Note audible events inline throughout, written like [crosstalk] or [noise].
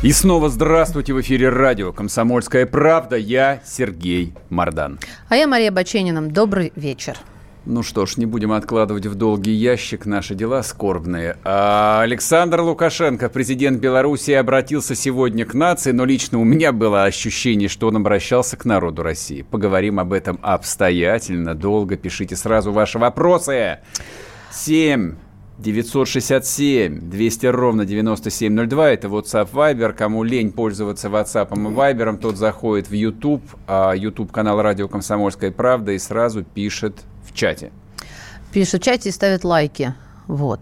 И снова здравствуйте в эфире радио «Комсомольская правда». Я Сергей Мордан. А я Мария Баченина. Добрый вечер. Ну что ж, не будем откладывать в долгий ящик наши дела скорбные. А Александр Лукашенко, президент Беларуси, обратился сегодня к нации, но лично у меня было ощущение, что он обращался к народу России. Поговорим об этом обстоятельно, долго. Пишите сразу ваши вопросы. 7 967 200 ровно 9702. Это WhatsApp Viber. Кому лень пользоваться WhatsApp и Viber, тот заходит в YouTube, а YouTube канал Радио Комсомольская правда и сразу пишет в чате. Пишет в чате и ставит лайки. Вот.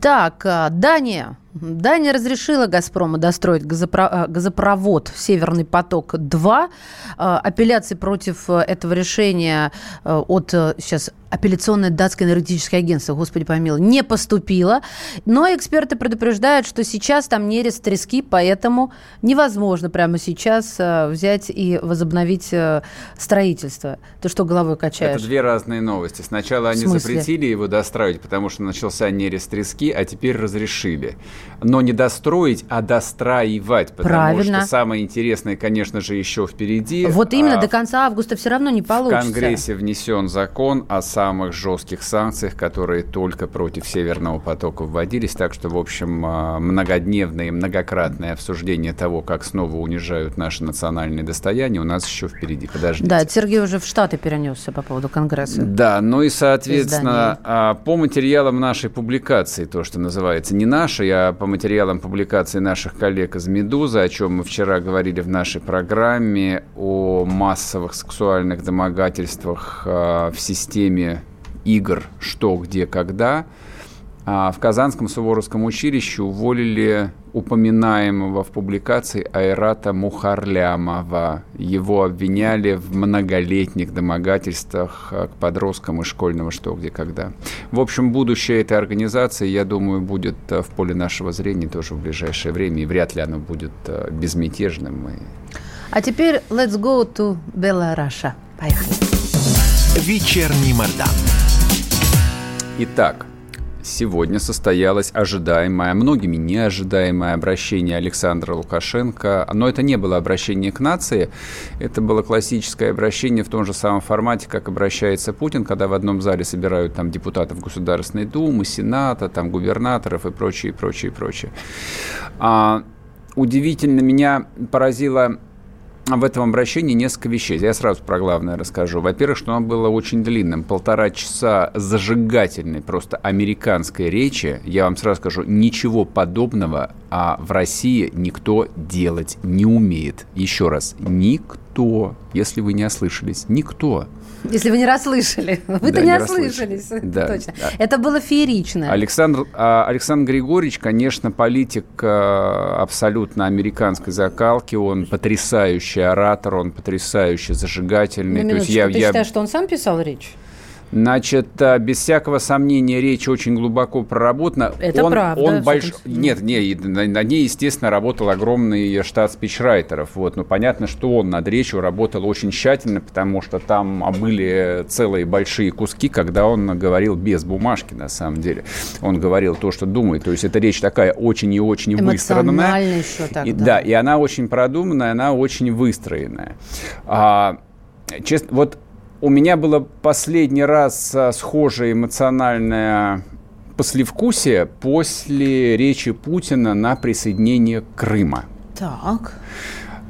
Так, а, Дания. Дания разрешила «Газпрому» достроить газопро- газопровод «Северный поток-2». А, апелляции против этого решения от сейчас апелляционное датское энергетическое агентство, господи помилуй, не поступило. Но эксперты предупреждают, что сейчас там нерест трески, поэтому невозможно прямо сейчас э, взять и возобновить э, строительство. Ты что головой качаешь? Это две разные новости. Сначала они запретили его достраивать, потому что начался нерест трески, а теперь разрешили. Но не достроить, а достраивать, потому Правильно. что самое интересное, конечно же, еще впереди. Вот именно, а до конца августа все равно не получится. В Конгрессе внесен закон о самых жестких санкциях, которые только против Северного потока вводились. Так что, в общем, а, многодневное и многократное обсуждение того, как снова унижают наше национальное достояние, у нас еще впереди. Подождите. Да, Сергей уже в Штаты перенесся по поводу Конгресса. Да, ну и, соответственно, а, по материалам нашей публикации, то, что называется, не нашей, а по материалам публикации наших коллег из «Медузы», о чем мы вчера говорили в нашей программе, о массовых сексуальных домогательствах а, в системе игр «Что, где, когда», а в Казанском Суворовском училище уволили упоминаемого в публикации Айрата Мухарлямова. Его обвиняли в многолетних домогательствах к подросткам из школьного «Что, где, когда». В общем, будущее этой организации, я думаю, будет в поле нашего зрения тоже в ближайшее время, и вряд ли оно будет безмятежным. А теперь let's go to Беларусь. Поехали. Вечерний Мордан. Итак, сегодня состоялось ожидаемое, многими неожидаемое обращение Александра Лукашенко. Но это не было обращение к нации, это было классическое обращение в том же самом формате, как обращается Путин, когда в одном зале собирают там депутатов Государственной Думы, Сената, там губернаторов и прочее, прочее, прочее. А, удивительно меня поразило в этом обращении несколько вещей. Я сразу про главное расскажу. Во-первых, что оно было очень длинным. Полтора часа зажигательной, просто американской речи. Я вам сразу скажу, ничего подобного а в России никто делать не умеет. Еще раз, никто, если вы не ослышались, никто. Если вы не расслышали. [laughs] Вы-то да, не, не ослышались. Да, точно. Да. Это было феерично. Александр, а, Александр Григорьевич, конечно, политик а, абсолютно американской закалки. Он потрясающий оратор, он потрясающий зажигательный. На То есть я, ты я... считаешь, что он сам писал речь? Значит, э, без всякого сомнения, речь очень глубоко проработана. Это он, правда. Он больш... Нет, не, на ней, естественно, работал огромный штат спичрайтеров. Вот. Но понятно, что он над речью работал очень тщательно, потому что там были целые большие куски, когда он говорил без бумажки, на самом деле. Он говорил то, что думает. То есть эта речь такая очень и очень выстроенная. еще так, и, да. да, и она очень продуманная, она очень выстроенная. А, честно, вот у меня было последний раз а, схожее эмоциональное послевкусие после речи Путина на присоединение Крыма. Так.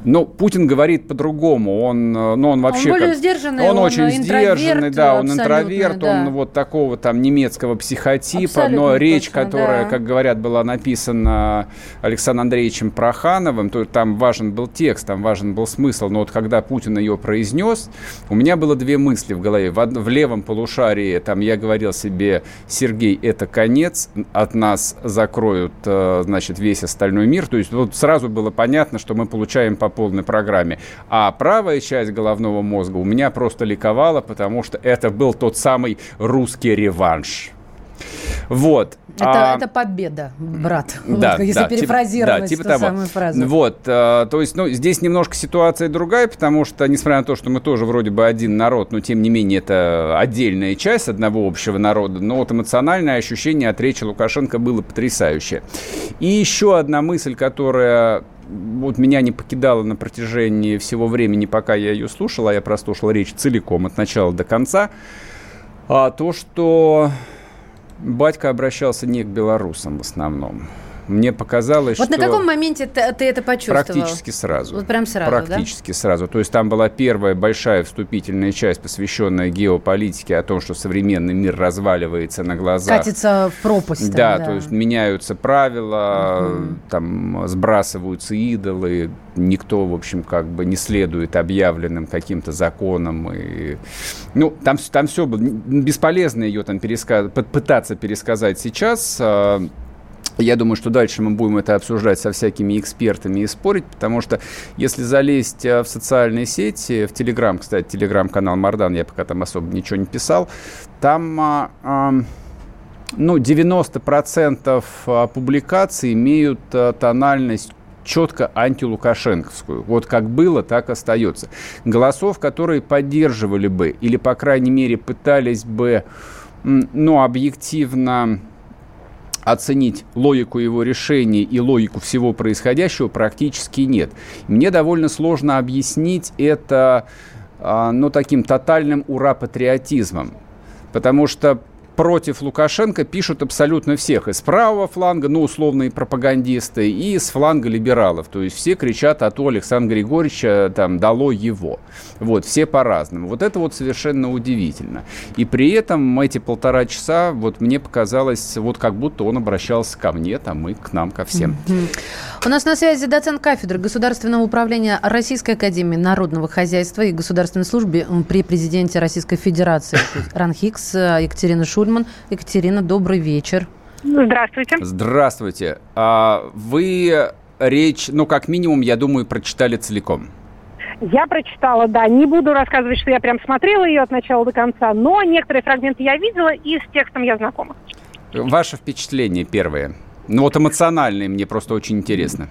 Но Путин говорит по-другому. Он, ну, он вообще... Он более как, сдержанный. Он, он очень сдержанный, да, он интроверт, да. он вот такого там немецкого психотипа, абсолютно но речь, точно, которая, да. как говорят, была написана Александром Андреевичем Прохановым, то там важен был текст, там важен был смысл. Но вот когда Путин ее произнес, у меня было две мысли в голове. В, в левом полушарии там я говорил себе, Сергей, это конец, от нас закроют, э, значит, весь остальной мир. То есть вот сразу было понятно, что мы получаем по полной программе. А правая часть головного мозга у меня просто ликовала, потому что это был тот самый русский реванш. Вот. Это, а, это победа, брат. [laughs] Да, вот, если да, перефразировать да, типа ту того. самую фразу. Вот, а, то есть, ну, здесь немножко ситуация другая, потому что, несмотря на то, что мы тоже вроде бы один народ, но тем не менее это отдельная часть одного общего народа, но вот эмоциональное ощущение от речи Лукашенко было потрясающее. И еще одна мысль, которая вот меня не покидала на протяжении всего времени, пока я ее слушал, а я прослушал речь целиком от начала до конца, а то, что батька обращался не к белорусам в основном. Мне показалось, вот что... Вот на каком моменте ты, ты это почувствовал? Практически сразу. Вот прям сразу, Практически да? сразу. То есть там была первая большая вступительная часть, посвященная геополитике, о том, что современный мир разваливается на глазах. Катится в пропасть. Да, да. то есть меняются правила, угу. там сбрасываются идолы, никто, в общем, как бы не следует объявленным каким-то законам. И... Ну, там, там все было. Бесполезно ее там пересказ... пытаться пересказать сейчас. Я думаю, что дальше мы будем это обсуждать со всякими экспертами и спорить, потому что если залезть э, в социальные сети, в Телеграм, кстати, Телеграм-канал Мардан, я пока там особо ничего не писал, там а, а, ну, 90% а, публикаций имеют а, тональность четко антилукашенковскую. Вот как было, так остается. Голосов, которые поддерживали бы или, по крайней мере, пытались бы ну, объективно оценить логику его решений и логику всего происходящего практически нет. Мне довольно сложно объяснить это а, ну, таким тотальным ура-патриотизмом. Потому что против Лукашенко пишут абсолютно всех. Из правого фланга, ну, условные пропагандисты, и с фланга либералов. То есть все кричат от Александра Григорьевича, там, дало его. Вот, все по-разному. Вот это вот совершенно удивительно. И при этом эти полтора часа, вот мне показалось, вот как будто он обращался ко мне, там, и к нам, ко всем. У нас на связи доцент кафедры Государственного управления Российской Академии Народного Хозяйства и Государственной службы при президенте Российской Федерации РАНХИКС Екатерина Шуль Гудман. Екатерина, добрый вечер. Здравствуйте. Здравствуйте. А вы речь, ну, как минимум, я думаю, прочитали целиком. Я прочитала, да. Не буду рассказывать, что я прям смотрела ее от начала до конца, но некоторые фрагменты я видела и с текстом я знакома. Ваше впечатление первое? Ну вот эмоциональные мне просто очень интересно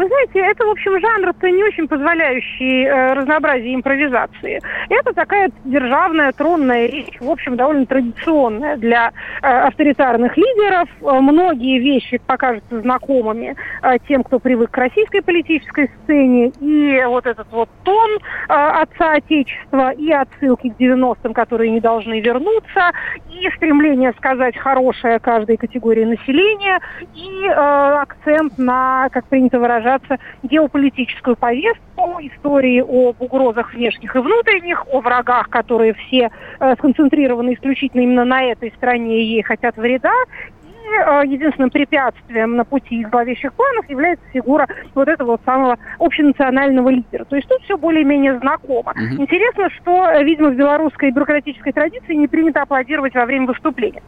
вы знаете, это, в общем, жанр-то не очень позволяющий э, разнообразие импровизации. Это такая державная тронная речь, в общем, довольно традиционная для э, авторитарных лидеров. Э, многие вещи покажутся знакомыми э, тем, кто привык к российской политической сцене. И вот этот вот тон э, отца Отечества, и отсылки к 90-м, которые не должны вернуться, и стремление сказать хорошее каждой категории населения, и э, акцент на, как принято выражать, выражаться геополитическую повестку, истории об угрозах внешних и внутренних, о врагах, которые все э, сконцентрированы исключительно именно на этой стране и ей хотят вреда, э, единственным препятствием на пути их зловещих планов является фигура вот этого вот самого общенационального лидера. То есть тут все более-менее знакомо. Угу. Интересно, что, э, видимо, в белорусской бюрократической традиции не принято аплодировать во время выступления.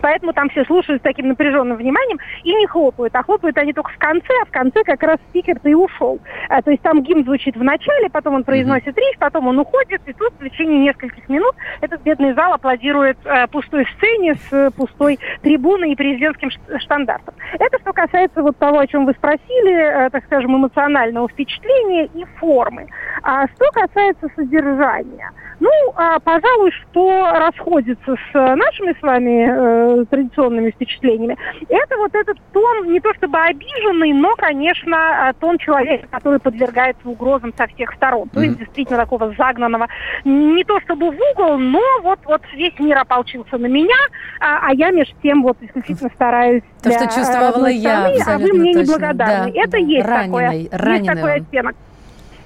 Поэтому там все слушают с таким напряженным вниманием и не хлопают. А хлопают они только в конце, а в конце как раз спикер-то и ушел. А, то есть там гимн звучит в начале, потом он произносит речь, потом он уходит, и тут в течение нескольких минут этот бедный зал аплодирует э, пустой сцене с э, пустой трибуной и президентским штандартом. Это что касается вот того, о чем вы спросили, э, так скажем, эмоционального впечатления и формы. А что касается содержания, ну, а, пожалуй, что расходится с нашими с вами э, традиционными впечатлениями, это вот этот тон, не то чтобы обиженный, но, конечно, тон человека, который подвергается угрозам со всех сторон. Mm-hmm. То есть действительно такого загнанного, не то чтобы в угол, но вот, вот весь мир ополчился на меня, а, а я между тем вот исключительно стараюсь То, что чувствовала я, а вы мне точно. неблагодарны. Да, это да. есть раненый, такое. Раненый есть такой оттенок.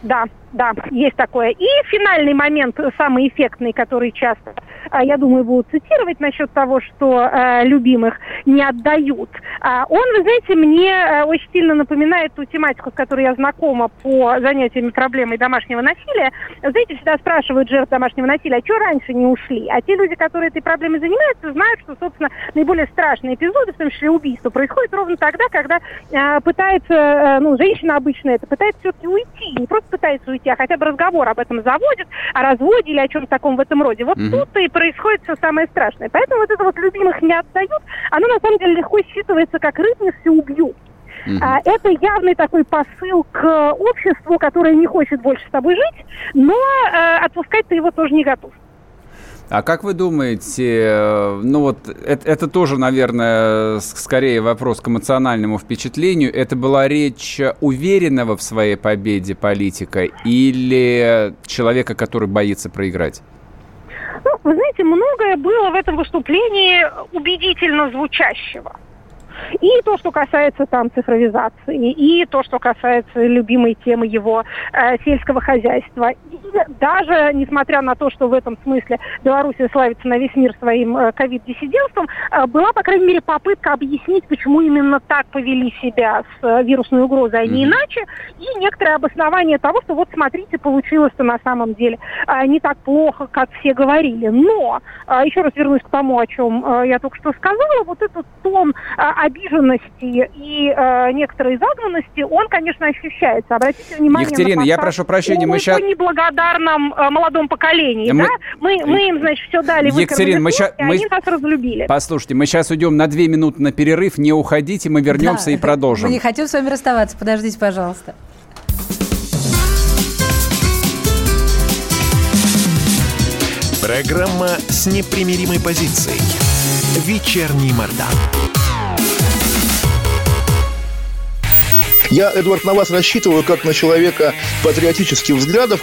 Да, да, есть такое. И финальный момент, самый эффектный, который часто а, я думаю, будут цитировать насчет того, что э, любимых не отдают. А, он, вы знаете, мне очень сильно напоминает ту тематику, с которой я знакома по занятиям проблемой домашнего насилия. Знаете, всегда спрашивают жертв домашнего насилия, а что раньше не ушли? А те люди, которые этой проблемой занимаются, знают, что, собственно, наиболее страшные эпизоды, в том числе убийства, происходят ровно тогда, когда э, пытается, э, ну, женщина обычно это, пытается все-таки уйти, не просто пытается уйти, а хотя бы разговор об этом заводит, о разводе или о чем-то таком в этом роде. Вот mm-hmm. тут-то и происходит все самое страшное. Поэтому вот это вот любимых не отдают, оно на самом деле легко считывается как рыбник все убью. Uh-huh. А, это явный такой посыл к обществу, которое не хочет больше с тобой жить, но э, отпускать ты его тоже не готов. А как вы думаете, э, ну вот это, это тоже, наверное, скорее вопрос к эмоциональному впечатлению. Это была речь уверенного в своей победе политика или человека, который боится проиграть? Ну, вы знаете, многое было в этом выступлении убедительно звучащего. И то, что касается там цифровизации, и то, что касается любимой темы его э, сельского хозяйства. И даже несмотря на то, что в этом смысле Белоруссия славится на весь мир своим э, ковид-диссидентством, э, была, по крайней мере, попытка объяснить, почему именно так повели себя с э, вирусной угрозой, а не иначе, и некоторое обоснование того, что вот смотрите, получилось-то на самом деле э, не так плохо, как все говорили. Но, э, еще раз вернусь к тому, о чем э, я только что сказала, вот этот тон э, обиженности и э, некоторой загнанности, он, конечно, ощущается. Обратите внимание Екатерина, на я прошу прощения, мы сейчас... неблагодарном э, молодом поколении, мы... да? Мы, мы им, значит, все дали Екатерина, мы сейчас... Мы... они нас разлюбили. Послушайте, мы сейчас уйдем на две минуты на перерыв, не уходите, мы вернемся да. и продолжим. Мы не хотим с вами расставаться, подождите, пожалуйста. Программа с непримиримой позицией. Вечерний Мордан. Я, Эдвард, на вас рассчитываю как на человека патриотических взглядов.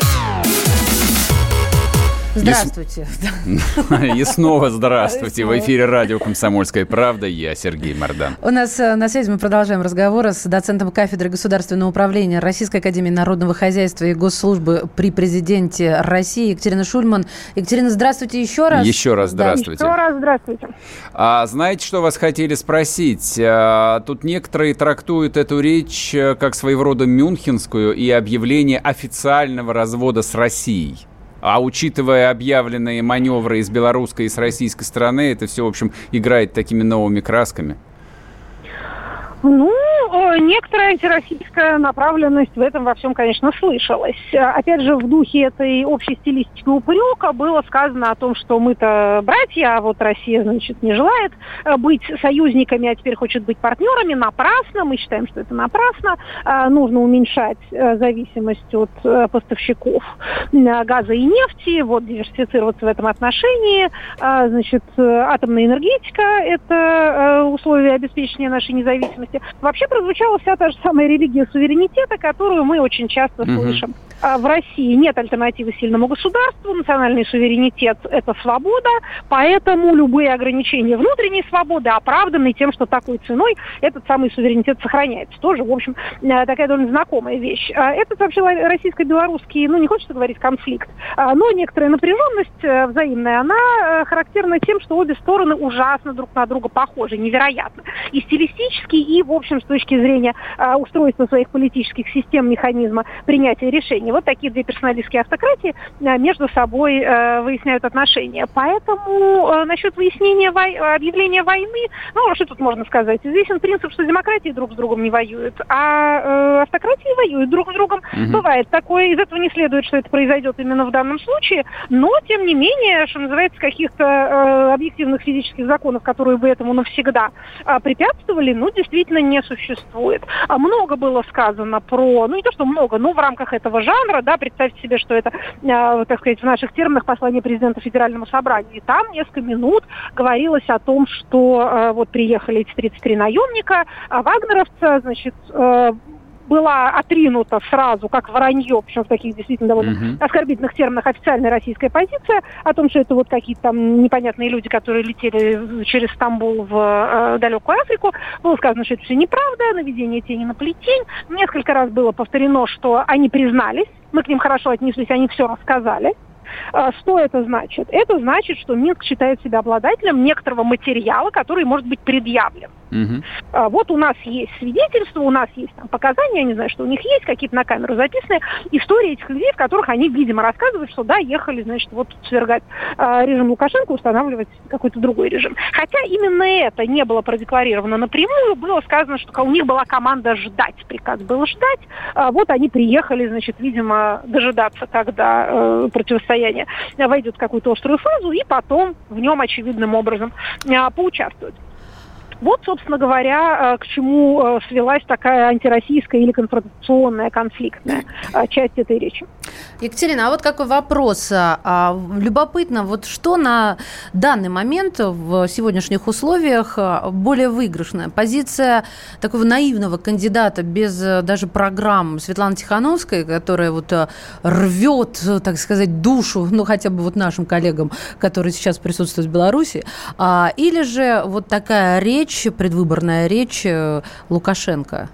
Здравствуйте. [laughs] И снова здравствуйте. В эфире радио «Комсомольская правда». Я Сергей Мордан. У нас э, на связи мы продолжаем разговор с доцентом кафедры государственного управления Российской академии народного хозяйства и госслужбы при президенте России Екатерина Шульман. Екатерина, здравствуйте еще раз. Еще раз здравствуйте. Еще раз здравствуйте. А, знаете, что вас хотели спросить? А, тут некоторые трактуют эту речь э, как своего рода мюнхенскую и объявление официального развода с Россией. А учитывая объявленные маневры из белорусской и с российской стороны, это все, в общем, играет такими новыми красками. Ну, э, некоторая антироссийская направленность в этом во всем, конечно, слышалась. Опять же, в духе этой общей стилистики упрека было сказано о том, что мы-то братья, а вот Россия, значит, не желает э, быть союзниками, а теперь хочет быть партнерами. Напрасно. Мы считаем, что это напрасно. Э, нужно уменьшать зависимость от поставщиков газа и нефти, вот диверсифицироваться в этом отношении. Значит, атомная энергетика – это условие обеспечения нашей независимости. Вообще прозвучала вся та же самая религия суверенитета, которую мы очень часто угу. слышим. А, в России нет альтернативы сильному государству, национальный суверенитет – это свобода, поэтому любые ограничения внутренней свободы оправданы тем, что такой ценой этот самый суверенитет сохраняется. Тоже, в общем, э, такая довольно знакомая вещь. А, этот вообще российско-белорусский, ну, не хочется говорить конфликт, а, но некоторая напряженность э, взаимная, она э, характерна тем, что обе стороны ужасно друг на друга похожи, невероятно. И стилистически, и, в общем, с точки зрения устройства своих политических систем, механизма принятия решений. Вот такие две персоналистские автократии между собой выясняют отношения. Поэтому насчет выяснения вой... объявления войны, ну, что тут можно сказать? Известен принцип, что демократии друг с другом не воюют, а э, автократии воюют друг с другом. Угу. Бывает такое, из этого не следует, что это произойдет именно в данном случае, но, тем не менее, что называется, каких-то э, объективных физических законов, которые бы этому навсегда э, препятствовали, ну, действительно не существует. А много было сказано про, ну, не то, что много, но в рамках этого жанра, да, представьте себе, что это, э, так сказать, в наших терминах послание президента Федеральному собранию. И там несколько минут говорилось о том, что э, вот приехали эти 33 наемника, а вагнеровца, значит, э, была отринута сразу, как вранье, причем в таких действительно довольно uh-huh. оскорбительных терминах, официальная российская позиция о том, что это вот какие-то там непонятные люди, которые летели через Стамбул в э, далекую Африку. Было сказано, что это все неправда, наведение тени на плетень. Несколько раз было повторено, что они признались, мы к ним хорошо отнеслись, они все рассказали. А, что это значит? Это значит, что Минск считает себя обладателем некоторого материала, который может быть предъявлен. Угу. Вот у нас есть свидетельства, у нас есть там показания, я не знаю, что у них есть, какие-то на камеру записаны, истории этих людей, в которых они, видимо, рассказывают, что да, ехали, значит, вот свергать э, режим Лукашенко, устанавливать какой-то другой режим. Хотя именно это не было продекларировано напрямую, было сказано, что у них была команда ждать, приказ был ждать, а вот они приехали, значит, видимо, дожидаться, когда э, противостояние войдет в какую-то острую фазу, и потом в нем очевидным образом э, поучаствовать. Вот, собственно говоря, э, к чему э, свелась такая антироссийская или конфронтационная конфликтная э, часть этой речи. Екатерина, а вот какой вопрос? А, любопытно, вот что на данный момент в сегодняшних условиях более выигрышная? Позиция такого наивного кандидата без даже программ Светланы Тихановской, которая вот рвет, так сказать, душу, [laughs] ну хотя бы вот нашим коллегам, которые сейчас присутствуют в Беларуси, а, или же вот такая речь предвыборная речь э, Лукашенко?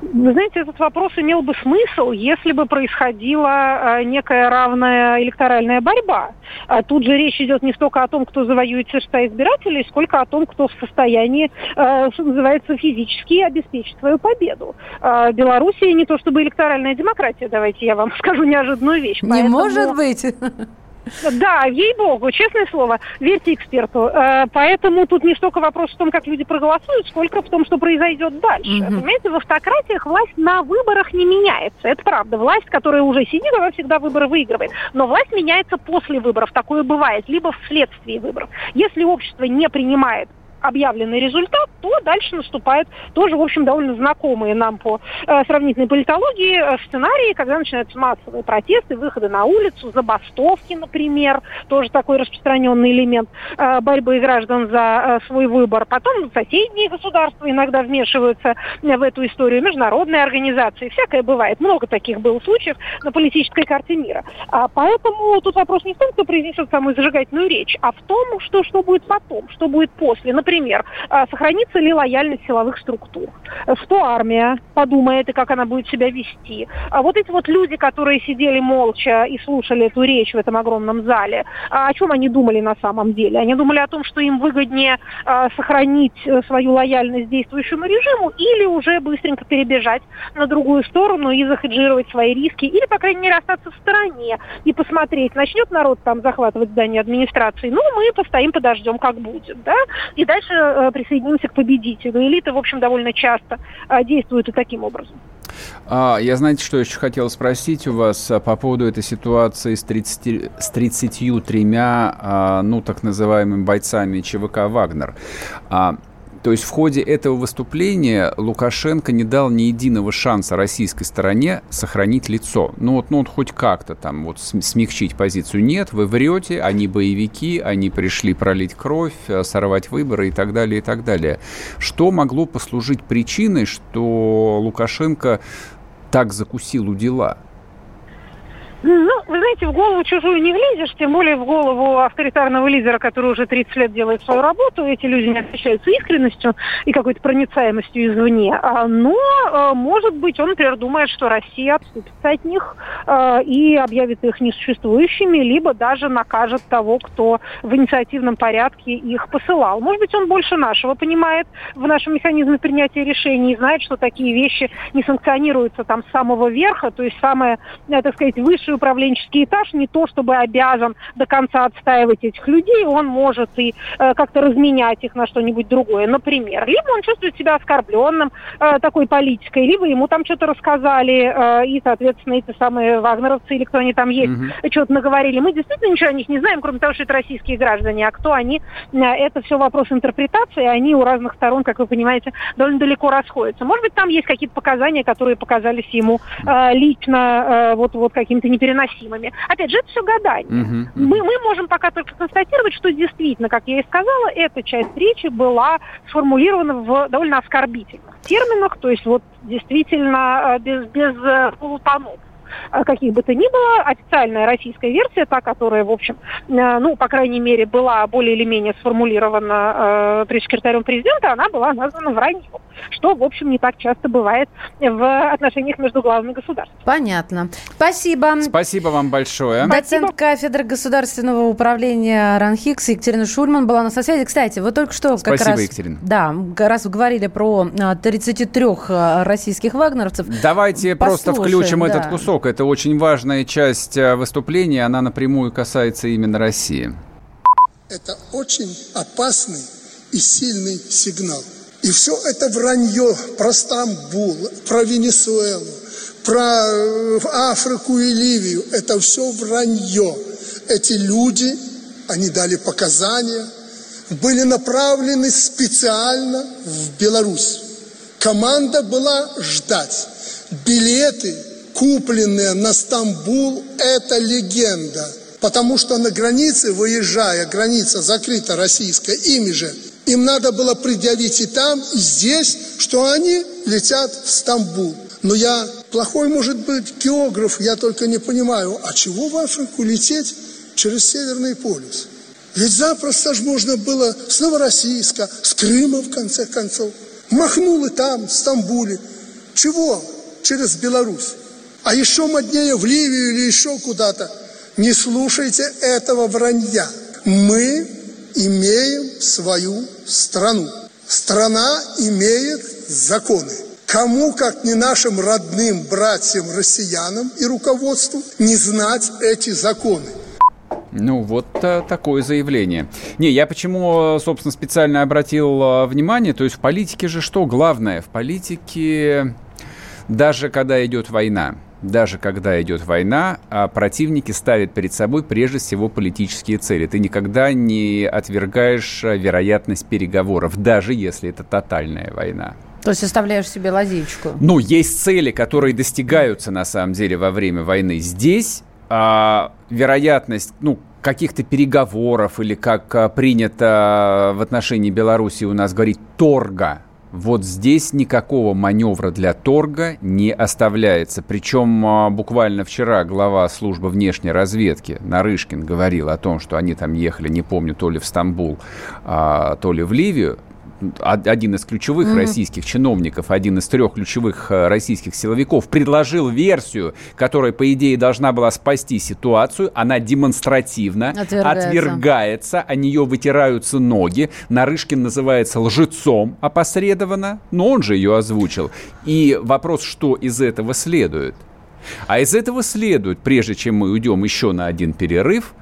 Вы знаете, этот вопрос имел бы смысл, если бы происходила э, некая равная электоральная борьба. А тут же речь идет не столько о том, кто завоюет сердца избирателей, сколько о том, кто в состоянии, э, что называется, физически обеспечить свою победу. Э, Белоруссия не то чтобы электоральная демократия, давайте я вам [laughs] скажу неожиданную вещь. Не поэтому... может быть. [laughs] Да, ей-богу, честное слово, верьте эксперту. Э, поэтому тут не столько вопрос в том, как люди проголосуют, сколько в том, что произойдет дальше. Угу. Понимаете, в автократиях власть на выборах не меняется. Это правда. Власть, которая уже сидит, она всегда выборы выигрывает. Но власть меняется после выборов. Такое бывает. Либо вследствие выборов. Если общество не принимает объявленный результат, то дальше наступает тоже, в общем, довольно знакомые нам по э, сравнительной политологии э, сценарии, когда начинаются массовые протесты, выходы на улицу, забастовки, например, тоже такой распространенный элемент э, борьбы граждан за э, свой выбор. Потом соседние государства иногда вмешиваются в эту историю, международные организации, всякое бывает. Много таких было случаев на политической карте мира. А, поэтому тут вопрос не в том, кто произнесет самую зажигательную речь, а в том, что, что будет потом, что будет после. Например, Например, сохранится ли лояльность силовых структур, что армия подумает и как она будет себя вести. А вот эти вот люди, которые сидели молча и слушали эту речь в этом огромном зале, а о чем они думали на самом деле? Они думали о том, что им выгоднее а, сохранить э, свою лояльность действующему режиму или уже быстренько перебежать на другую сторону и захеджировать свои риски, или, по крайней мере, остаться в стороне и посмотреть, начнет народ там захватывать здание администрации, ну, мы постоим, подождем, как будет, да, и дальше дальше э, присоединимся к победителю. Элиты, в общем, довольно часто э, действуют и таким образом. А, я, знаете, что еще хотел спросить у вас а, по поводу этой ситуации с, 30, с 33, а, ну, так называемыми бойцами ЧВК «Вагнер». А, то есть в ходе этого выступления Лукашенко не дал ни единого шанса российской стороне сохранить лицо. Ну вот, ну вот хоть как-то там вот смягчить позицию. Нет, вы врете, они боевики, они пришли пролить кровь, э, сорвать выборы и так далее, и так далее. Что могло послужить причиной, что Лукашенко так закусил у дела? Ну, вы знаете, в голову чужую не влезешь, тем более в голову авторитарного лидера, который уже 30 лет делает свою работу. Эти люди не отличаются искренностью и какой-то проницаемостью извне. А, но, э, может быть, он, например, думает, что Россия отступится от них э, и объявит их несуществующими, либо даже накажет того, кто в инициативном порядке их посылал. Может быть, он больше нашего понимает в нашем механизме принятия решений и знает, что такие вещи не санкционируются там с самого верха, то есть самое, так сказать, высшее высший управленческий этаж не то чтобы обязан до конца отстаивать этих людей, он может и э, как-то разменять их на что-нибудь другое, например. Либо он чувствует себя оскорбленным э, такой политикой, либо ему там что-то рассказали, э, и, соответственно, эти самые вагнеровцы или кто они там есть, mm-hmm. что-то наговорили. Мы действительно ничего о них не знаем, кроме того, что это российские граждане. А кто они, э, это все вопрос интерпретации, они у разных сторон, как вы понимаете, довольно далеко расходятся. Может быть, там есть какие-то показания, которые показались ему э, лично э, вот, вот каким-то неприятным непереносимыми. Опять же, это все гадание. Uh-huh, Мы, мы можем пока только констатировать, что действительно, как я и сказала, эта часть речи была сформулирована в довольно оскорбительных терминах, то есть вот действительно э, без, без э, полутонов. Э, каких бы то ни было. Официальная российская версия, та, которая, в общем, э, ну, по крайней мере, была более или менее сформулирована э, пресс-секретарем президента, она была названа враньем, что, в общем, не так часто бывает в отношениях между главами государств. Понятно. Спасибо. Спасибо вам большое. Доцент кафедры государственного управления РАНХИКС Екатерина Шульман была на связи. Кстати, вы только что Спасибо, как раз... Екатерина. Да, раз вы говорили про 33 российских вагнеровцев. Давайте Послушаем, просто включим да. этот кусок Восток. Это очень важная часть э, выступления, она напрямую касается именно России. Это очень опасный и сильный сигнал. И все это вранье про Стамбул, про Венесуэлу, про э, Африку и Ливию. Это все вранье. Эти люди, они дали показания, были направлены специально в Беларусь. Команда была ждать. Билеты купленные на Стамбул, это легенда. Потому что на границе, выезжая, граница закрыта российская, ими же, им надо было предъявить и там, и здесь, что они летят в Стамбул. Но я плохой, может быть, географ, я только не понимаю, а чего в Африку лететь через Северный полюс? Ведь запросто же можно было с Новороссийска, с Крыма, в конце концов. Махнул и там, в Стамбуле. Чего? Через Беларусь а еще моднее в Ливию или еще куда-то. Не слушайте этого вранья. Мы имеем свою страну. Страна имеет законы. Кому, как не нашим родным братьям россиянам и руководству, не знать эти законы? Ну, вот а, такое заявление. Не, я почему, собственно, специально обратил а, внимание, то есть в политике же что главное? В политике, даже когда идет война, даже когда идет война, а противники ставят перед собой прежде всего политические цели. Ты никогда не отвергаешь а, вероятность переговоров, даже если это тотальная война. То есть оставляешь себе лазейку? Ну, есть цели, которые достигаются на самом деле во время войны. Здесь а, вероятность, ну, каких-то переговоров или как а, принято в отношении Беларуси у нас говорить торга вот здесь никакого маневра для торга не оставляется. Причем а, буквально вчера глава службы внешней разведки Нарышкин говорил о том, что они там ехали, не помню, то ли в Стамбул, а, то ли в Ливию один из ключевых mm-hmm. российских чиновников, один из трех ключевых э, российских силовиков предложил версию, которая, по идее, должна была спасти ситуацию. Она демонстративно отвергается, отвергается о нее вытираются ноги. Нарышкин называется лжецом опосредованно, но он же ее озвучил. И вопрос, что из этого следует? А из этого следует, прежде чем мы уйдем еще на один перерыв,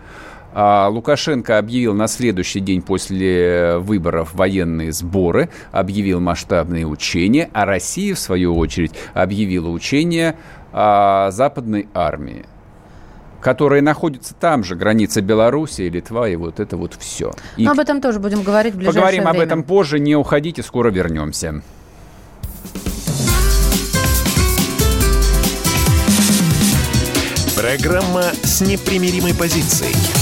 Лукашенко объявил на следующий день после выборов военные сборы, объявил масштабные учения, а Россия, в свою очередь, объявила учения о западной армии которые находятся там же, граница Беларуси, Литва, и вот это вот все. И об этом тоже будем говорить в ближайшее Поговорим время. об этом позже, не уходите, скоро вернемся. Программа с непримиримой позицией.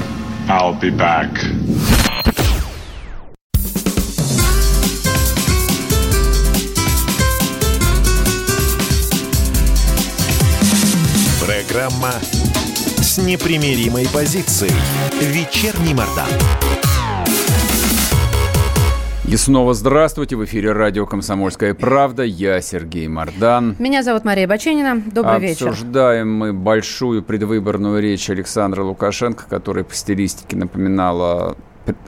I'll be back. Программа с непримиримой позицией. Вечерний Мордан. И снова здравствуйте. В эфире радио «Комсомольская правда». Я Сергей Мордан. Меня зовут Мария Баченина. Добрый вечер. Обсуждаем мы большую предвыборную речь Александра Лукашенко, которая по стилистике напоминала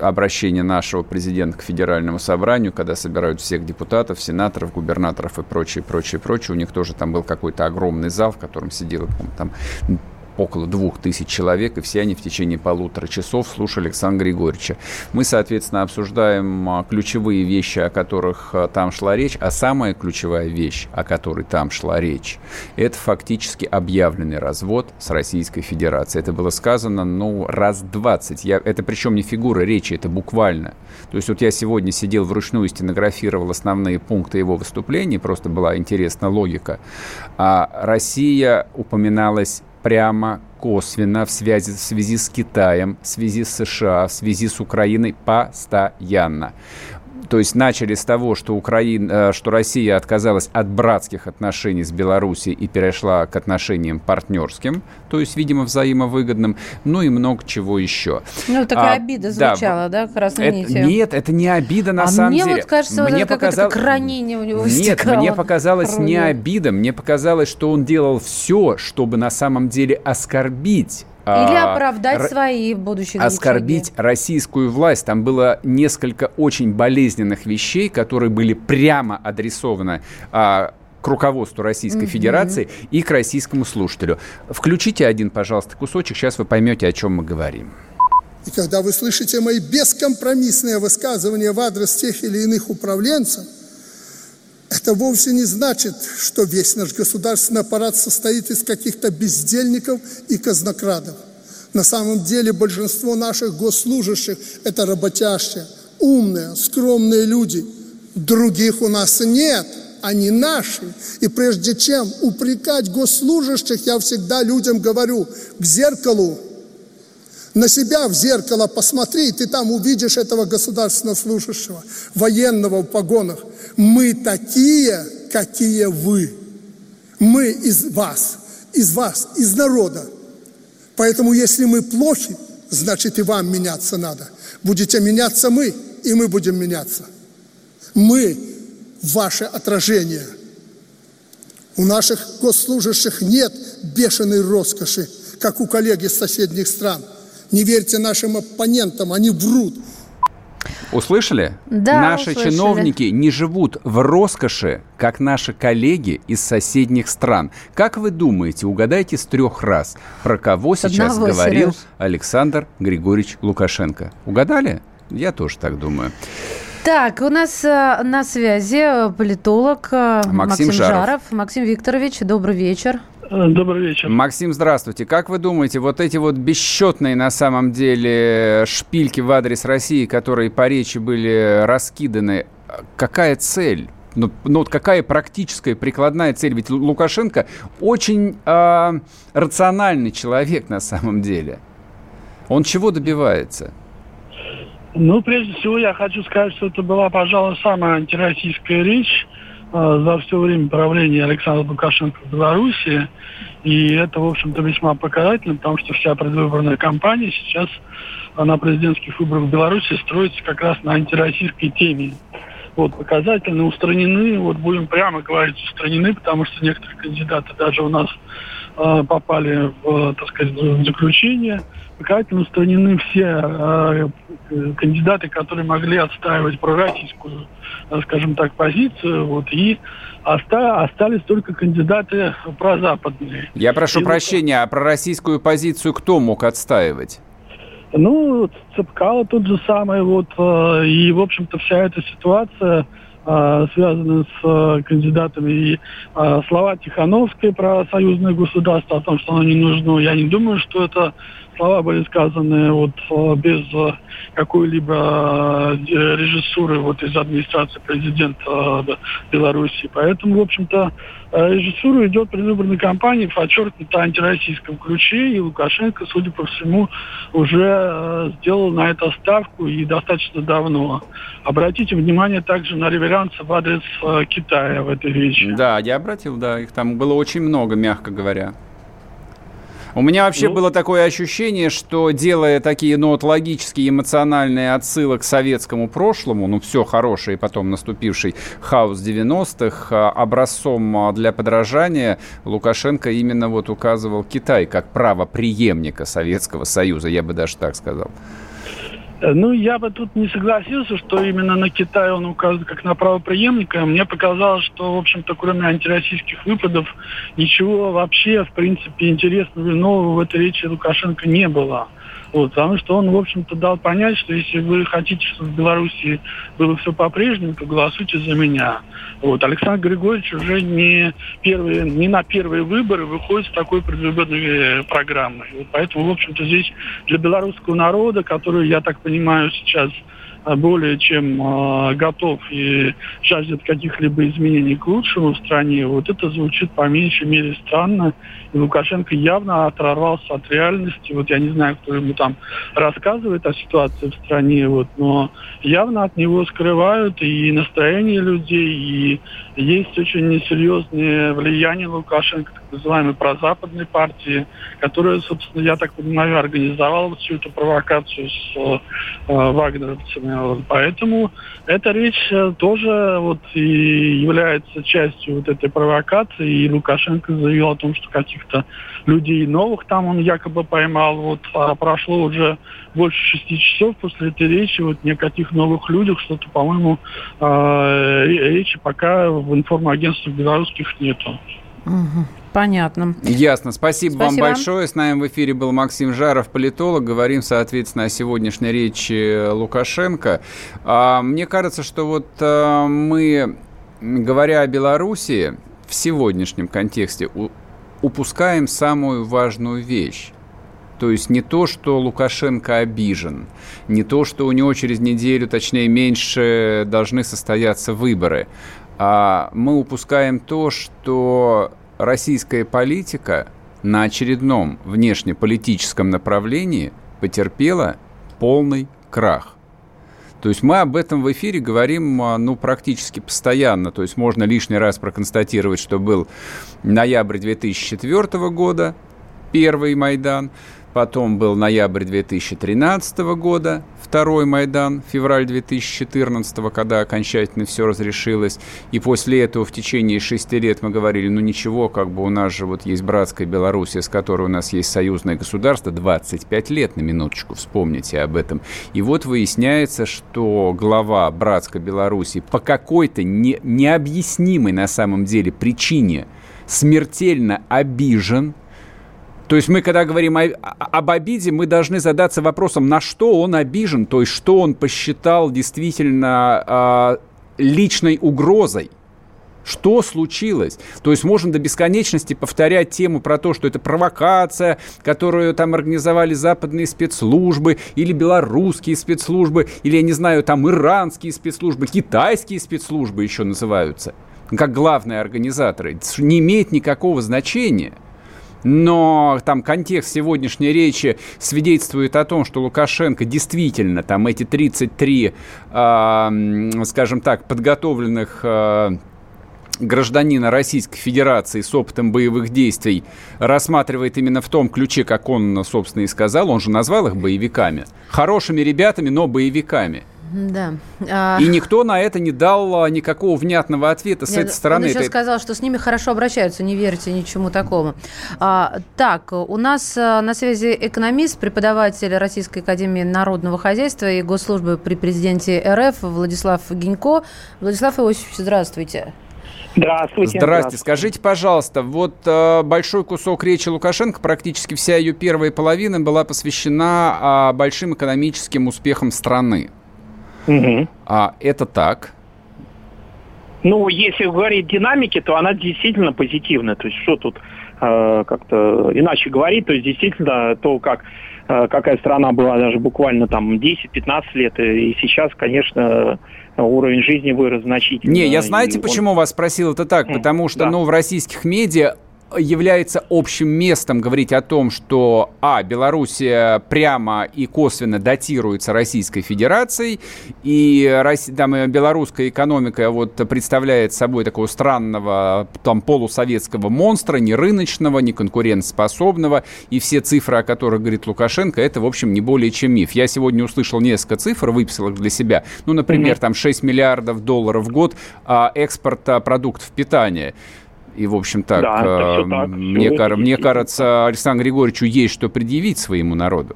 обращение нашего президента к федеральному собранию, когда собирают всех депутатов, сенаторов, губернаторов и прочее, прочее, прочее. У них тоже там был какой-то огромный зал, в котором сидело там около двух тысяч человек, и все они в течение полутора часов слушали Александра Григорьевича. Мы, соответственно, обсуждаем а, ключевые вещи, о которых а, там шла речь, а самая ключевая вещь, о которой там шла речь, это фактически объявленный развод с Российской Федерацией. Это было сказано, ну, раз двадцать. Я, это причем не фигура речи, это буквально. То есть вот я сегодня сидел вручную, стенографировал основные пункты его выступления, просто была интересна логика. А Россия упоминалась прямо, косвенно в связи, в связи с Китаем, в связи с США, в связи с Украиной постоянно. То есть начали с того, что, Украина, э, что Россия отказалась от братских отношений с Белоруссией и перешла к отношениям партнерским, то есть, видимо, взаимовыгодным, ну и много чего еще. Ну, такая а, обида звучала, да, да красной это, нитью? Нет, это не обида на а самом мне деле. мне вот кажется, мне вот показал... как ранение у него Нет, мне показалось кровью. не обида, мне показалось, что он делал все, чтобы на самом деле оскорбить или а, оправдать а, свои будущие Оскорбить лечения. российскую власть. Там было несколько очень болезненных вещей, которые были прямо адресованы а, к руководству Российской mm-hmm. Федерации и к российскому слушателю. Включите один, пожалуйста, кусочек, сейчас вы поймете, о чем мы говорим. И когда вы слышите мои бескомпромиссные высказывания в адрес тех или иных управленцев – это вовсе не значит, что весь наш государственный аппарат состоит из каких-то бездельников и казнокрадов. На самом деле большинство наших госслужащих – это работящие, умные, скромные люди. Других у нас нет, они наши. И прежде чем упрекать госслужащих, я всегда людям говорю, к зеркалу на себя в зеркало посмотри, ты там увидишь этого государственного служащего, военного в погонах. Мы такие, какие вы. Мы из вас, из вас, из народа. Поэтому если мы плохи, значит и вам меняться надо. Будете меняться мы, и мы будем меняться. Мы – ваше отражение. У наших госслужащих нет бешеной роскоши, как у коллег из соседних стран – не верьте нашим оппонентам, они врут. Услышали? Да, Наши услышали. чиновники не живут в роскоши, как наши коллеги из соседних стран. Как вы думаете, угадайте с трех раз, про кого сейчас Одного, говорил Сереж. Александр Григорьевич Лукашенко? Угадали? Я тоже так думаю. Так, у нас э, на связи политолог э, Максим Максим Жаров. Жаров. Максим Викторович, добрый вечер. Добрый вечер. Максим, здравствуйте. Как вы думаете, вот эти вот бесчетные на самом деле шпильки в адрес России, которые по речи были раскиданы, какая цель? Ну, ну вот какая практическая прикладная цель? Ведь Лукашенко очень э, рациональный человек на самом деле. Он чего добивается? Ну, прежде всего, я хочу сказать, что это была, пожалуй, самая антироссийская речь за все время правления Александра Лукашенко в Беларуси. И это, в общем-то, весьма показательно, потому что вся предвыборная кампания сейчас на президентских выборах в Беларуси строится как раз на антироссийской теме. Вот, показательно устранены, вот будем прямо говорить, устранены, потому что некоторые кандидаты даже у нас попали в, так сказать, заключение. Показательно устранены все э, кандидаты, которые могли отстаивать пророссийскую, э, скажем так, позицию, вот, и оста- остались только кандидаты прозападные. Я прошу И прощения, а пророссийскую позицию кто мог отстаивать? Ну, Цепкало тот же самый, вот, э, и, в общем-то, вся эта ситуация э, связаны с э, кандидатами. И э, слова Тихановской про союзное государство, о том, что оно не нужно, я не думаю, что это слова были сказаны вот э, без э, какой-либо э, режиссуры вот из администрации президента Беларуси. Поэтому, в общем-то, режиссура идет предвыборной кампании в антироссийском ключе, и Лукашенко, судя по всему, уже сделал на это ставку и достаточно давно. Обратите внимание также на реверансы в адрес Китая в этой речи. Да, я обратил, да, их там было очень много, мягко говоря. У меня вообще ну... было такое ощущение, что делая такие, ну, вот логические, эмоциональные отсылы к советскому прошлому, ну, все хорошее, и потом наступивший хаос 90-х, а, образцом а, для подражания Лукашенко именно вот указывал Китай как правоприемника Советского Союза, я бы даже так сказал. Ну, я бы тут не согласился, что именно на Китай он указывает как на правоприемника. Мне показалось, что, в общем-то, кроме антироссийских выпадов, ничего вообще, в принципе, интересного и нового в этой речи Лукашенко не было. Вот, потому что он, в общем-то, дал понять, что если вы хотите, чтобы в Беларуси было все по-прежнему, то голосуйте за меня. Вот, Александр Григорьевич уже не, первые, не на первые выборы выходит с такой предвыборной э, программой. Вот, поэтому, в общем-то, здесь для белорусского народа, который, я так понимаю, сейчас более чем э, готов и жаждет каких-либо изменений к лучшему в стране, вот это звучит по меньшей мере странно. И Лукашенко явно оторвался от реальности. Вот я не знаю, кто ему там рассказывает о ситуации в стране, вот, но явно от него скрывают и настроение людей, и есть очень несерьезное влияние Лукашенко, так называемой прозападной партии, которая, собственно, я так понимаю, организовала всю эту провокацию с э, вагнеровцами. Поэтому эта речь э, тоже вот и является частью вот этой провокации, и Лукашенко заявил о том, что каких-то людей новых там он якобы поймал. Вот а прошло уже больше шести часов после этой речи, вот никаких новых людях, что-то, по-моему, э, речи пока в информагентствах белорусских нету. Угу. Понятно. Ясно. Спасибо, Спасибо вам большое. С нами в эфире был Максим Жаров, политолог. Говорим, соответственно, о сегодняшней речи Лукашенко. А, мне кажется, что вот а, мы, говоря о Белоруссии, в сегодняшнем контексте упускаем самую важную вещь. То есть не то, что Лукашенко обижен, не то, что у него через неделю, точнее меньше, должны состояться выборы, а мы упускаем то, что российская политика на очередном внешнеполитическом направлении потерпела полный крах. То есть мы об этом в эфире говорим а, ну, практически постоянно. То есть можно лишний раз проконстатировать, что был ноябрь 2004 года, первый Майдан, Потом был ноябрь 2013 года, второй Майдан, февраль 2014, когда окончательно все разрешилось. И после этого в течение шести лет мы говорили, ну ничего, как бы у нас же вот есть братская Белоруссия, с которой у нас есть союзное государство, 25 лет, на минуточку, вспомните об этом. И вот выясняется, что глава братской Беларуси по какой-то не, необъяснимой на самом деле причине смертельно обижен – то есть мы, когда говорим о, об обиде, мы должны задаться вопросом, на что он обижен, то есть что он посчитал действительно э, личной угрозой. Что случилось? То есть можно до бесконечности повторять тему про то, что это провокация, которую там организовали западные спецслужбы, или белорусские спецслужбы, или, я не знаю, там иранские спецслужбы, китайские спецслужбы еще называются, как главные организаторы. Это не имеет никакого значения но там контекст сегодняшней речи свидетельствует о том, что Лукашенко действительно там эти 33, э, скажем так, подготовленных э, гражданина Российской Федерации с опытом боевых действий рассматривает именно в том ключе, как он, собственно, и сказал, он же назвал их боевиками. Хорошими ребятами, но боевиками. Да. А... И никто на это не дал а, никакого внятного ответа с Нет, этой стороны. Он еще это... сказал, что с ними хорошо обращаются, не верьте ничему такому. А, так, у нас а, на связи экономист, преподаватель Российской Академии Народного Хозяйства и Госслужбы при президенте РФ Владислав Гинько. Владислав Иосифович, здравствуйте. Здравствуйте. Здравствуйте. Скажите, пожалуйста, вот э, большой кусок речи Лукашенко, практически вся ее первая половина была посвящена э, большим экономическим успехам страны. Угу. А это так. Ну, если говорить динамики, то она действительно позитивная. То есть что тут э, как-то иначе говорить, то есть действительно то, как э, какая страна была даже буквально там 10-15 лет, и сейчас, конечно, уровень жизни вырос значительно. Не, я знаете, он... почему вас спросил это так? Потому что, да. ну, в российских медиа является общим местом говорить о том, что, а, Белоруссия прямо и косвенно датируется Российской Федерацией, и там, белорусская экономика вот представляет собой такого странного там полусоветского монстра, не рыночного, не конкурентоспособного, и все цифры, о которых говорит Лукашенко, это, в общем, не более чем миф. Я сегодня услышал несколько цифр, выписал их для себя. Ну, например, mm-hmm. там 6 миллиардов долларов в год а, экспорта продуктов питания. И, в общем, так, да, э, так. Мне, кар- мне кажется, Александру Григорьевичу есть что предъявить своему народу.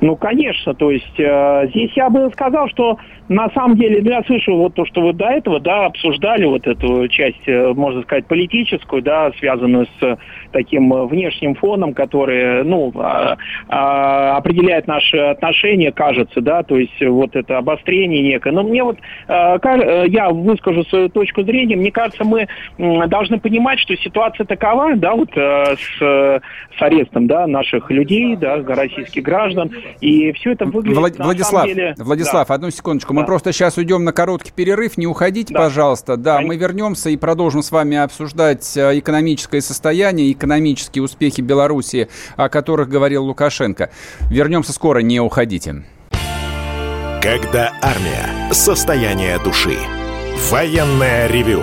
Ну, конечно, то есть э, здесь я бы сказал, что на самом деле, ну, я слышал вот то, что вы до этого, да, обсуждали вот эту часть, э, можно сказать, политическую, да, связанную с таким внешним фоном, который, ну, а, а, определяет наши отношения, кажется, да, то есть вот это обострение некое. Но мне вот, я выскажу свою точку зрения, мне кажется, мы должны понимать, что ситуация такова, да, вот с, с арестом, да, наших людей, да, российских граждан, и все это выглядит Влад, Владислав, деле... Владислав, да. одну секундочку, мы просто сейчас уйдем на короткий перерыв. Не уходите, да. пожалуйста. Да, Конечно. мы вернемся и продолжим с вами обсуждать э, экономическое состояние, экономические успехи Беларуси, о которых говорил Лукашенко. Вернемся скоро, не уходите. Когда армия. Состояние души. Военное ревю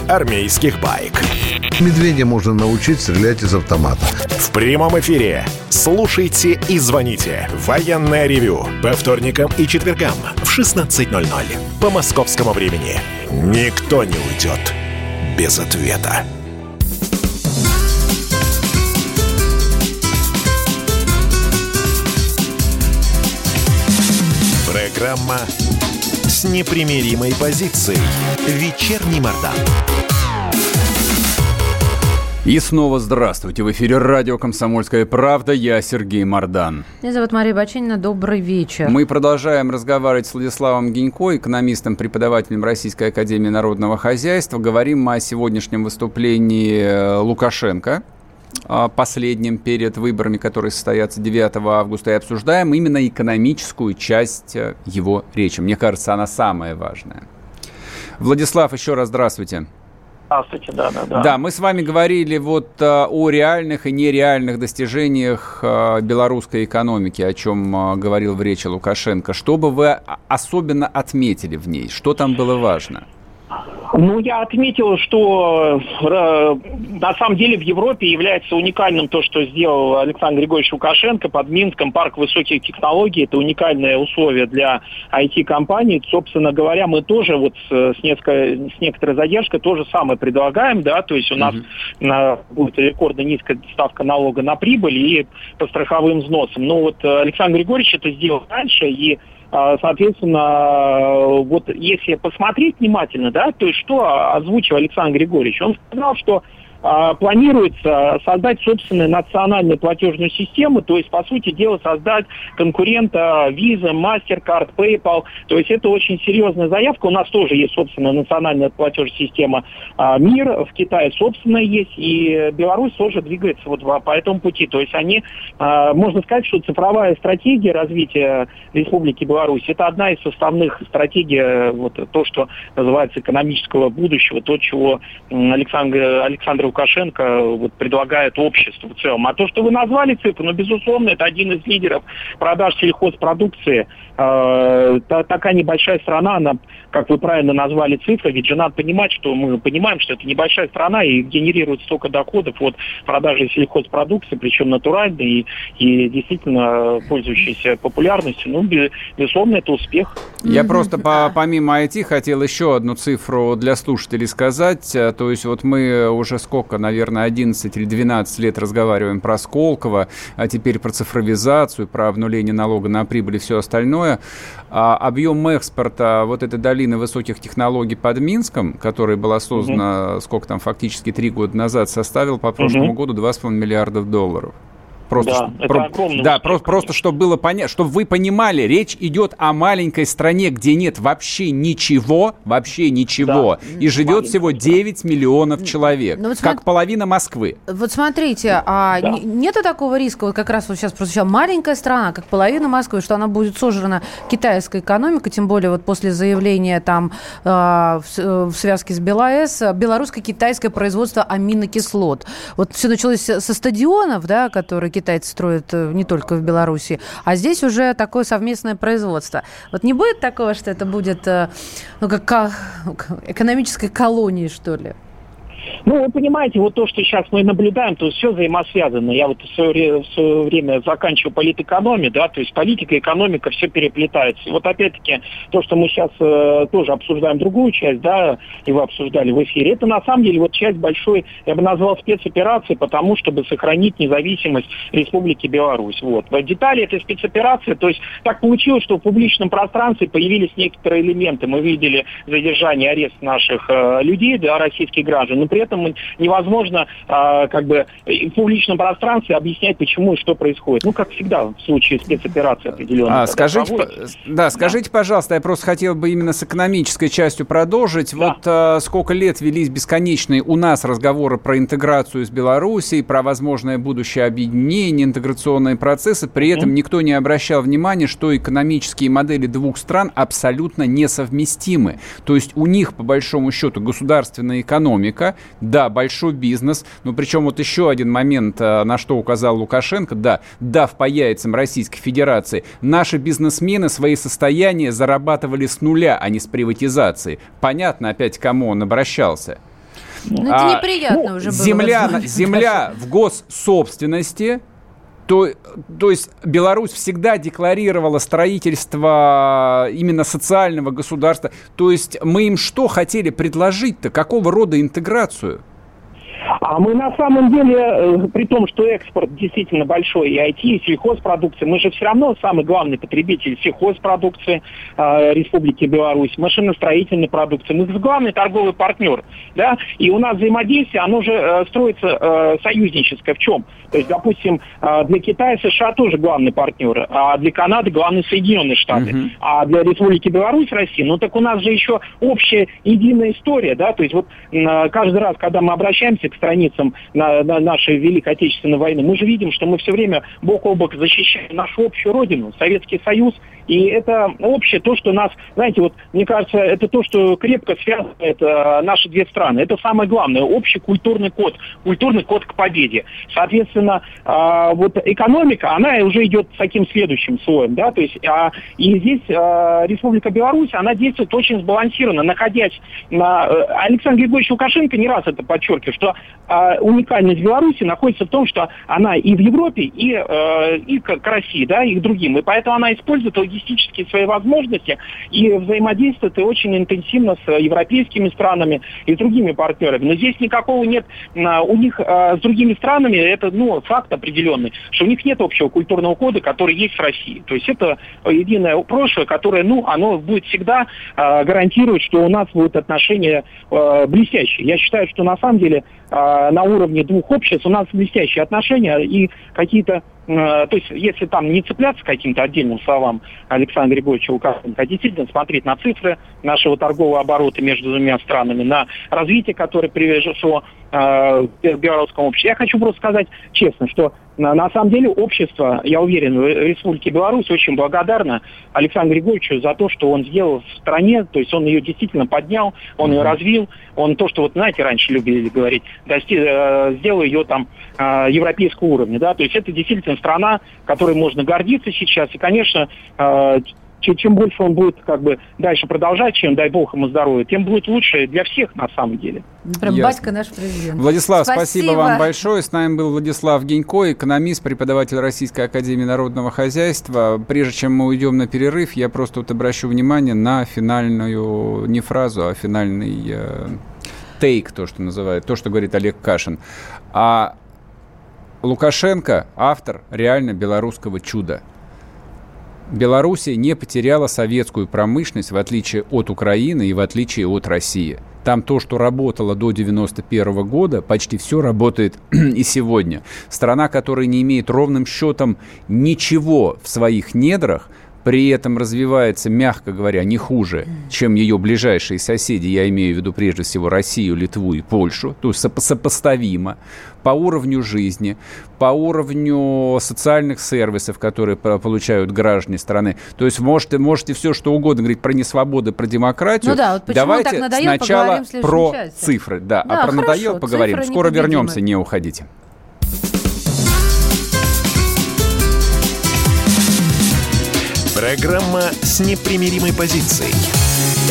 армейских байк. Медведя можно научить стрелять из автомата. В прямом эфире. Слушайте и звоните. Военное ревю. По вторникам и четвергам в 16.00. По московскому времени. Никто не уйдет без ответа. Программа с непримиримой позицией. Вечерний Мордан. И снова здравствуйте. В эфире радио «Комсомольская правда». Я Сергей Мордан. Меня зовут Мария Бачинина. Добрый вечер. Мы продолжаем разговаривать с Владиславом Гинько, экономистом, преподавателем Российской Академии Народного Хозяйства. Говорим мы о сегодняшнем выступлении э, Лукашенко, последним перед выборами, которые состоятся 9 августа, и обсуждаем именно экономическую часть э, его речи. Мне кажется, она самая важная. Владислав, еще раз здравствуйте. Здравствуйте, да, да, да. Да, мы с вами говорили вот э, о реальных и нереальных достижениях э, белорусской экономики, о чем э, говорил в речи Лукашенко. Что бы вы особенно отметили в ней? Что там было важно? Ну, я отметил, что э, на самом деле в Европе является уникальным то, что сделал Александр Григорьевич Лукашенко под Минском. Парк высоких технологий – это уникальное условие для IT-компаний. Собственно говоря, мы тоже вот с, с, несколько, с некоторой задержкой то же самое предлагаем, да, то есть у нас mm-hmm. будет рекордно низкая ставка налога на прибыль и по страховым взносам. Но вот Александр Григорьевич это сделал раньше, и соответственно, вот если посмотреть внимательно, да, то есть что озвучил Александр Григорьевич? Он сказал, что а, планируется создать собственную национальную платежную систему, то есть, по сути дела, создать конкурента Visa, MasterCard, PayPal. То есть это очень серьезная заявка. У нас тоже есть собственная национальная платежная система а, МИР, в Китае собственная есть, и Беларусь тоже двигается вот по этому пути. То есть они, а, можно сказать, что цифровая стратегия развития Республики Беларусь, это одна из составных стратегий, вот то, что называется экономического будущего, то, чего Александр, Александр Лукашенко вот, предлагает обществу в целом. А то, что вы назвали цифры, ну, безусловно, это один из лидеров продаж сельхозпродукции. Э, такая небольшая страна, она, как вы правильно назвали цифры, ведь же надо понимать, что мы понимаем, что это небольшая страна и генерирует столько доходов от продажи сельхозпродукции, причем натуральной и, и действительно пользующейся популярностью. Ну, безусловно, это успех. Я просто по, помимо IT хотел еще одну цифру для слушателей сказать. Э, то есть вот мы уже сколько, наверное, 11 или 12 лет разговариваем про Сколково, а теперь про цифровизацию, про обнуление налога на прибыль и все остальное. А объем экспорта вот этой долины высоких технологий под Минском, которая была создана, угу. сколько там, фактически три года назад, составил по прошлому угу. году 2,5 миллиардов долларов. Просто, да, про, да просто, просто чтобы было понятно, чтобы вы понимали, речь идет о маленькой стране, где нет вообще ничего, вообще ничего, да. и живет всего 9 миллионов человек, ну, вот как смотри, половина Москвы. Вот смотрите, а да. нет такого риска, вот как раз вот сейчас прозвучал, маленькая страна, как половина Москвы, что она будет сожрана китайской экономикой, тем более вот после заявления там э, в, в связке с БелАЭС, белорусско-китайское производство аминокислот. Вот все началось со стадионов, да, которые китайцы строят э, не только в Беларуси, а здесь уже такое совместное производство. Вот не будет такого, что это будет э, ну, как экономической колонией, что ли? Ну, вы понимаете, вот то, что сейчас мы наблюдаем, то все взаимосвязано. Я вот в свое, в свое время заканчивал политэкономию, да, то есть политика экономика все переплетается. Вот опять-таки то, что мы сейчас э, тоже обсуждаем другую часть, да, и вы обсуждали в эфире, это на самом деле вот часть большой, я бы назвал спецоперации, потому чтобы сохранить независимость Республики Беларусь. Вот. В детали этой спецоперации, то есть так получилось, что в публичном пространстве появились некоторые элементы. Мы видели задержание, арест наших э, людей, да, российских граждан, но при этом невозможно а, как бы в публичном пространстве объяснять, почему и что происходит. Ну, как всегда в случае спецоперации определенной. А, скажите, по, да, скажите, да. пожалуйста, я просто хотел бы именно с экономической частью продолжить. Да. Вот а, сколько лет велись бесконечные у нас разговоры про интеграцию с Белоруссией, про возможное будущее объединение, интеграционные процессы, при этом mm. никто не обращал внимания, что экономические модели двух стран абсолютно несовместимы. То есть у них, по большому счету, государственная экономика, да, большой бизнес, но причем вот еще один момент, э, на что указал Лукашенко, да, дав по яйцам Российской Федерации, наши бизнесмены свои состояния зарабатывали с нуля, а не с приватизации. Понятно опять, к кому он обращался. Ну, это а, неприятно ну, уже было. Земля, земля в госсобственности, то, то есть Беларусь всегда декларировала строительство именно социального государства. То есть мы им что хотели предложить-то? Какого рода интеграцию? А мы на самом деле, э, при том, что экспорт действительно большой, и IT, и сельхозпродукции, мы же все равно самый главный потребитель сельхозпродукции э, Республики Беларусь, машиностроительной продукции. Мы главный торговый партнер. Да? И у нас взаимодействие, оно же э, строится э, союзническое. В чем? То есть, допустим, э, для Китая США тоже главный партнер, а для Канады главный Соединенные Штаты. Uh-huh. А для Республики Беларусь, России, ну так у нас же еще общая единая история. Да? То есть вот э, каждый раз, когда мы обращаемся к страницам на, на нашей Великой Отечественной войны, мы же видим, что мы все время бок о бок защищаем нашу общую родину, Советский Союз, и это общее то, что нас, знаете, вот мне кажется, это то, что крепко связывает э, наши две страны. Это самое главное, общий культурный код, культурный код к победе. Соответственно, э, вот экономика, она уже идет таким следующим слоем, да, то есть, э, и здесь э, Республика Беларусь, она действует очень сбалансированно, находясь на... Э, Александр Григорьевич Лукашенко не раз это подчеркивает, что э, уникальность Беларуси находится в том, что она и в Европе, и, э, и к, к России, да, и к другим, и поэтому она использует логистические свои возможности и взаимодействует и очень интенсивно с европейскими странами и другими партнерами. Но здесь никакого нет а, у них а, с другими странами, это ну, факт определенный, что у них нет общего культурного кода, который есть в России. То есть это единое прошлое, которое, ну, оно будет всегда а, гарантировать, что у нас будут отношения блестящие. Я считаю, что на самом деле на уровне двух обществ у нас блестящие отношения и какие-то то есть если там не цепляться к каким-то отдельным словам Александра Григорьевича Лукашенко, а действительно смотреть на цифры нашего торгового оборота между двумя странами, на развитие, которое привело э, к белорусскому обществу. Я хочу просто сказать честно, что на, на самом деле общество, я уверен, в Республике Беларусь очень благодарно Александру Григорьевичу за то, что он сделал в стране, то есть он ее действительно поднял, он ее развил, он то, что вот знаете, раньше любили говорить, дости, э, сделал ее там э, европейского уровня, да, то есть это действительно страна, которой можно гордиться сейчас, и, конечно, э, чем, больше он будет как бы дальше продолжать, чем, дай бог ему здоровья, тем будет лучше для всех на самом деле. Прям Ясно. батька наш президент. Владислав, спасибо. спасибо вам большое. С нами был Владислав Генько, экономист, преподаватель Российской Академии Народного Хозяйства. Прежде чем мы уйдем на перерыв, я просто вот обращу внимание на финальную, не фразу, а финальный э, тейк, то, что называют, то, что говорит Олег Кашин. А Лукашенко – автор реально белорусского чуда. Белоруссия не потеряла советскую промышленность, в отличие от Украины и в отличие от России. Там то, что работало до 1991 года, почти все работает [clears throat] и сегодня. Страна, которая не имеет ровным счетом ничего в своих недрах – при этом развивается, мягко говоря, не хуже, чем ее ближайшие соседи, я имею в виду прежде всего Россию, Литву и Польшу, то есть сопоставимо по уровню жизни, по уровню социальных сервисов, которые получают граждане страны. То есть можете, можете все что угодно говорить про несвободу, про демократию. Ну да, вот Давайте надоел, сначала про части. цифры. Да, да а про хорошо, надоел поговорим. Скоро вернемся, не уходите. Программа с непримиримой позицией.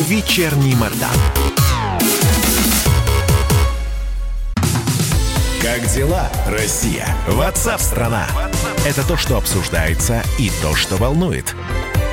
Вечерний Мордан. Как дела, Россия? Ватсап-страна! Это то, что обсуждается и то, что волнует.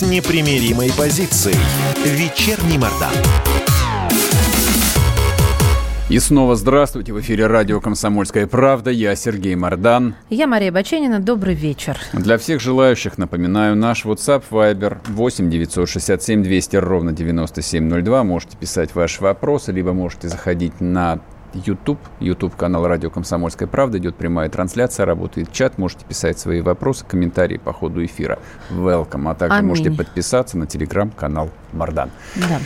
с непримиримой позицией. Вечерний Мордан. И снова здравствуйте. В эфире радио «Комсомольская правда». Я Сергей Мордан. Я Мария Баченина. Добрый вечер. Для всех желающих, напоминаю, наш WhatsApp Viber 8 967 200 ровно 9702. Можете писать ваши вопросы, либо можете заходить на YouTube, YouTube канал Радио Комсомольская правда, идет прямая трансляция, работает чат, можете писать свои вопросы, комментарии по ходу эфира. Welcome. А также Аминь. можете подписаться на телеграм-канал Мардан. Да.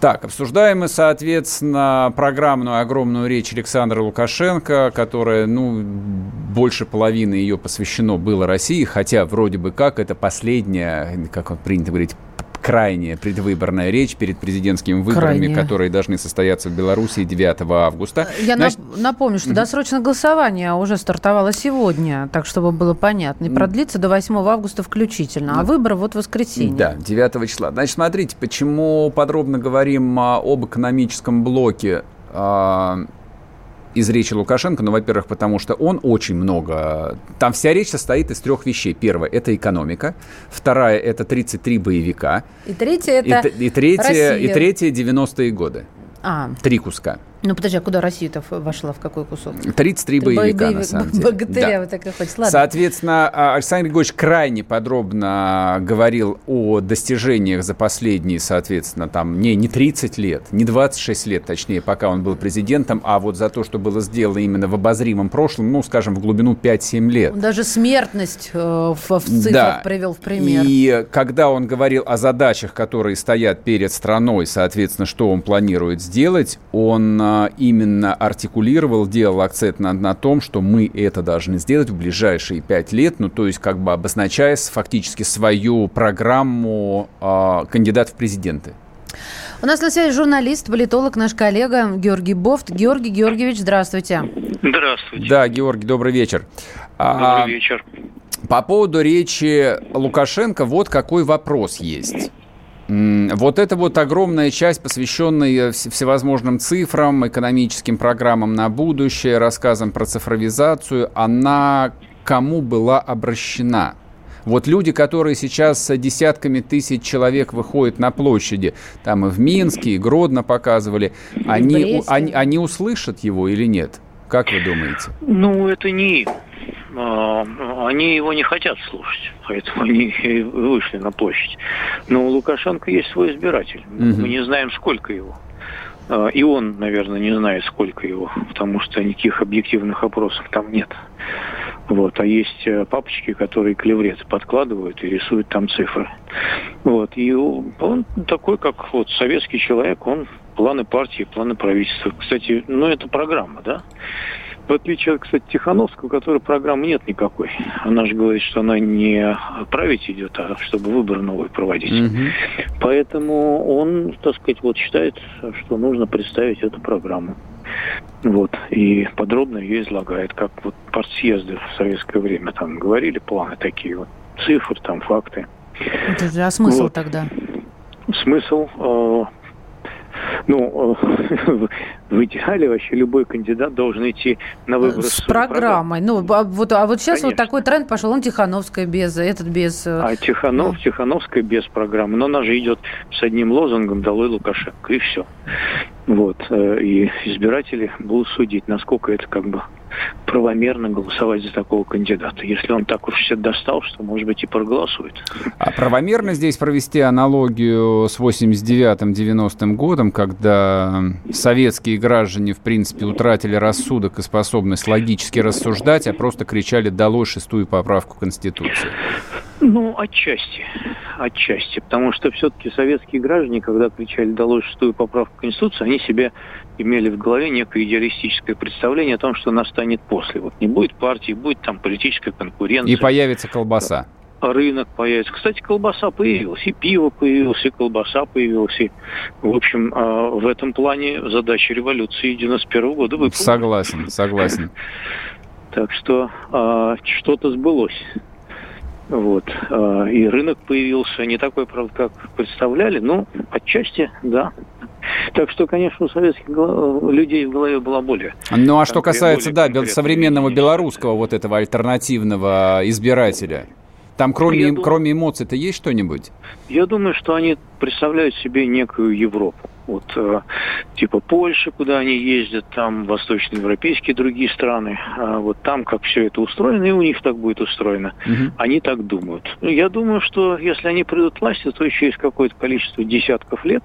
Так, обсуждаем мы, соответственно, программную огромную речь Александра Лукашенко, которая, ну, больше половины ее посвящено было России, хотя вроде бы как это последняя, как принято говорить, крайняя предвыборная речь перед президентскими выборами, Крайняя. которые должны состояться в Беларуси 9 августа. Я Значит... напомню, что досрочное голосование уже стартовало сегодня, так чтобы было понятно, и продлится до 8 августа включительно, а выборы вот в воскресенье. Да, 9 числа. Значит, смотрите, почему подробно говорим об экономическом блоке а, из речи Лукашенко, ну, во-первых, потому что он очень много... Там вся речь состоит из трех вещей. Первое – это экономика. Вторая – это 33 боевика. И третье – это и, и третье, Россия. И третье – 90-е годы. А. Три куска. Ну, подожди, а куда Россия-то вошла, в какой кусок? 33 боевика, боевик, на самом деле. Богатыря да. вот так и хочешь. Ладно. Соответственно, а, Александр Григорьевич крайне подробно говорил о достижениях за последние, соответственно, там, не, не 30 лет, не 26 лет, точнее, пока он был президентом, а вот за то, что было сделано именно в обозримом прошлом, ну, скажем, в глубину 5-7 лет. Он даже смертность э, в, в цифрах да. привел в пример. И когда он говорил о задачах, которые стоят перед страной, соответственно, что он планирует сделать, он именно артикулировал, делал акцент на, на том, что мы это должны сделать в ближайшие пять лет, ну, то есть как бы обозначая фактически свою программу э, кандидат в президенты. У нас на связи журналист, политолог, наш коллега Георгий Бофт. Георгий Георгиевич, здравствуйте. Здравствуйте. Да, Георгий, добрый вечер. Добрый а, вечер. По поводу речи Лукашенко вот какой вопрос есть. Вот эта вот огромная часть, посвященная всевозможным цифрам, экономическим программам на будущее, рассказам про цифровизацию, она кому была обращена? Вот люди, которые сейчас десятками тысяч человек выходят на площади, там и в Минске, и Гродно показывали, они, они, они услышат его или нет? Как вы думаете? Ну, это не а, они его не хотят слушать, поэтому они вышли на площадь. Но у Лукашенко есть свой избиратель. Угу. Мы не знаем, сколько его. А, и он, наверное, не знает, сколько его, потому что никаких объективных опросов там нет. Вот, а есть э, папочки, которые клевреты подкладывают и рисуют там цифры. Вот, и он такой, как вот советский человек, он планы партии, планы правительства. Кстати, ну это программа, да? В отличие от, кстати, Тихановского, у которой программы нет никакой. Она же говорит, что она не править идет, а чтобы выборы новые проводить. Угу. Поэтому он, так сказать, вот считает, что нужно представить эту программу. Вот. И подробно ее излагает, как вот партсъезды в советское время там говорили, планы такие вот, цифры, там, факты. А смысл вот. тогда? Смысл э, ну, э, [laughs] в идеале вообще любой кандидат должен идти на выборы с, с программой. Ну, а вот, а вот сейчас Конечно. вот такой тренд пошел, он Тихановская без, этот без... Э, а Тиханов, ну. Тихановская без программы. Но она же идет с одним лозунгом «Долой Лукашенко», и все. Вот. Э, и избиратели будут судить, насколько это как бы правомерно голосовать за такого кандидата. Если он так уж все достал, что, может быть, и проголосует. А правомерно здесь провести аналогию с 89-90 годом, когда советские граждане, в принципе, утратили рассудок и способность логически рассуждать, а просто кричали «долой шестую поправку Конституции»? Ну, отчасти. Отчасти. Потому что все-таки советские граждане, когда кричали «долой шестую поправку Конституции», они себе имели в голове некое идеалистическое представление о том, что настанет после. Вот не будет партии, будет там политическая конкуренция. И появится колбаса рынок появится. Кстати, колбаса появилась, и пиво появилось, и колбаса появилась. И, в общем, а, в этом плане задача революции 91 года выполнена. Согласен, согласен. [laughs] Так что а, что-то сбылось. Вот. А, и рынок появился не такой, правда, как представляли, но отчасти, да. Так что, конечно, у советских людей в голове была более... Ну, а что касается, да, современного белорусского вот этого альтернативного избирателя, там кроме, дум... кроме эмоций-то есть что-нибудь? Я думаю, что они представляют себе некую Европу. Вот э, типа Польши, куда они ездят, там восточноевропейские другие страны. А вот там как все это устроено, и у них так будет устроено. Угу. Они так думают. Ну, я думаю, что если они придут к власти, то еще есть какое-то количество десятков лет,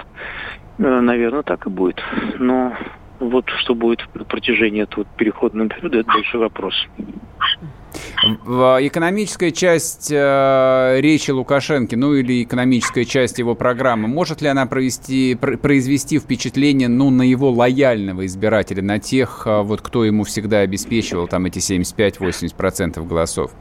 э, наверное, так и будет. Но вот что будет на протяжении этого переходного периода, это большой вопрос. Экономическая часть э, речи Лукашенко, ну или экономическая часть его программы, может ли она провести, произвести впечатление ну, на его лояльного избирателя, на тех, э, вот, кто ему всегда обеспечивал там эти 75-80% голосов?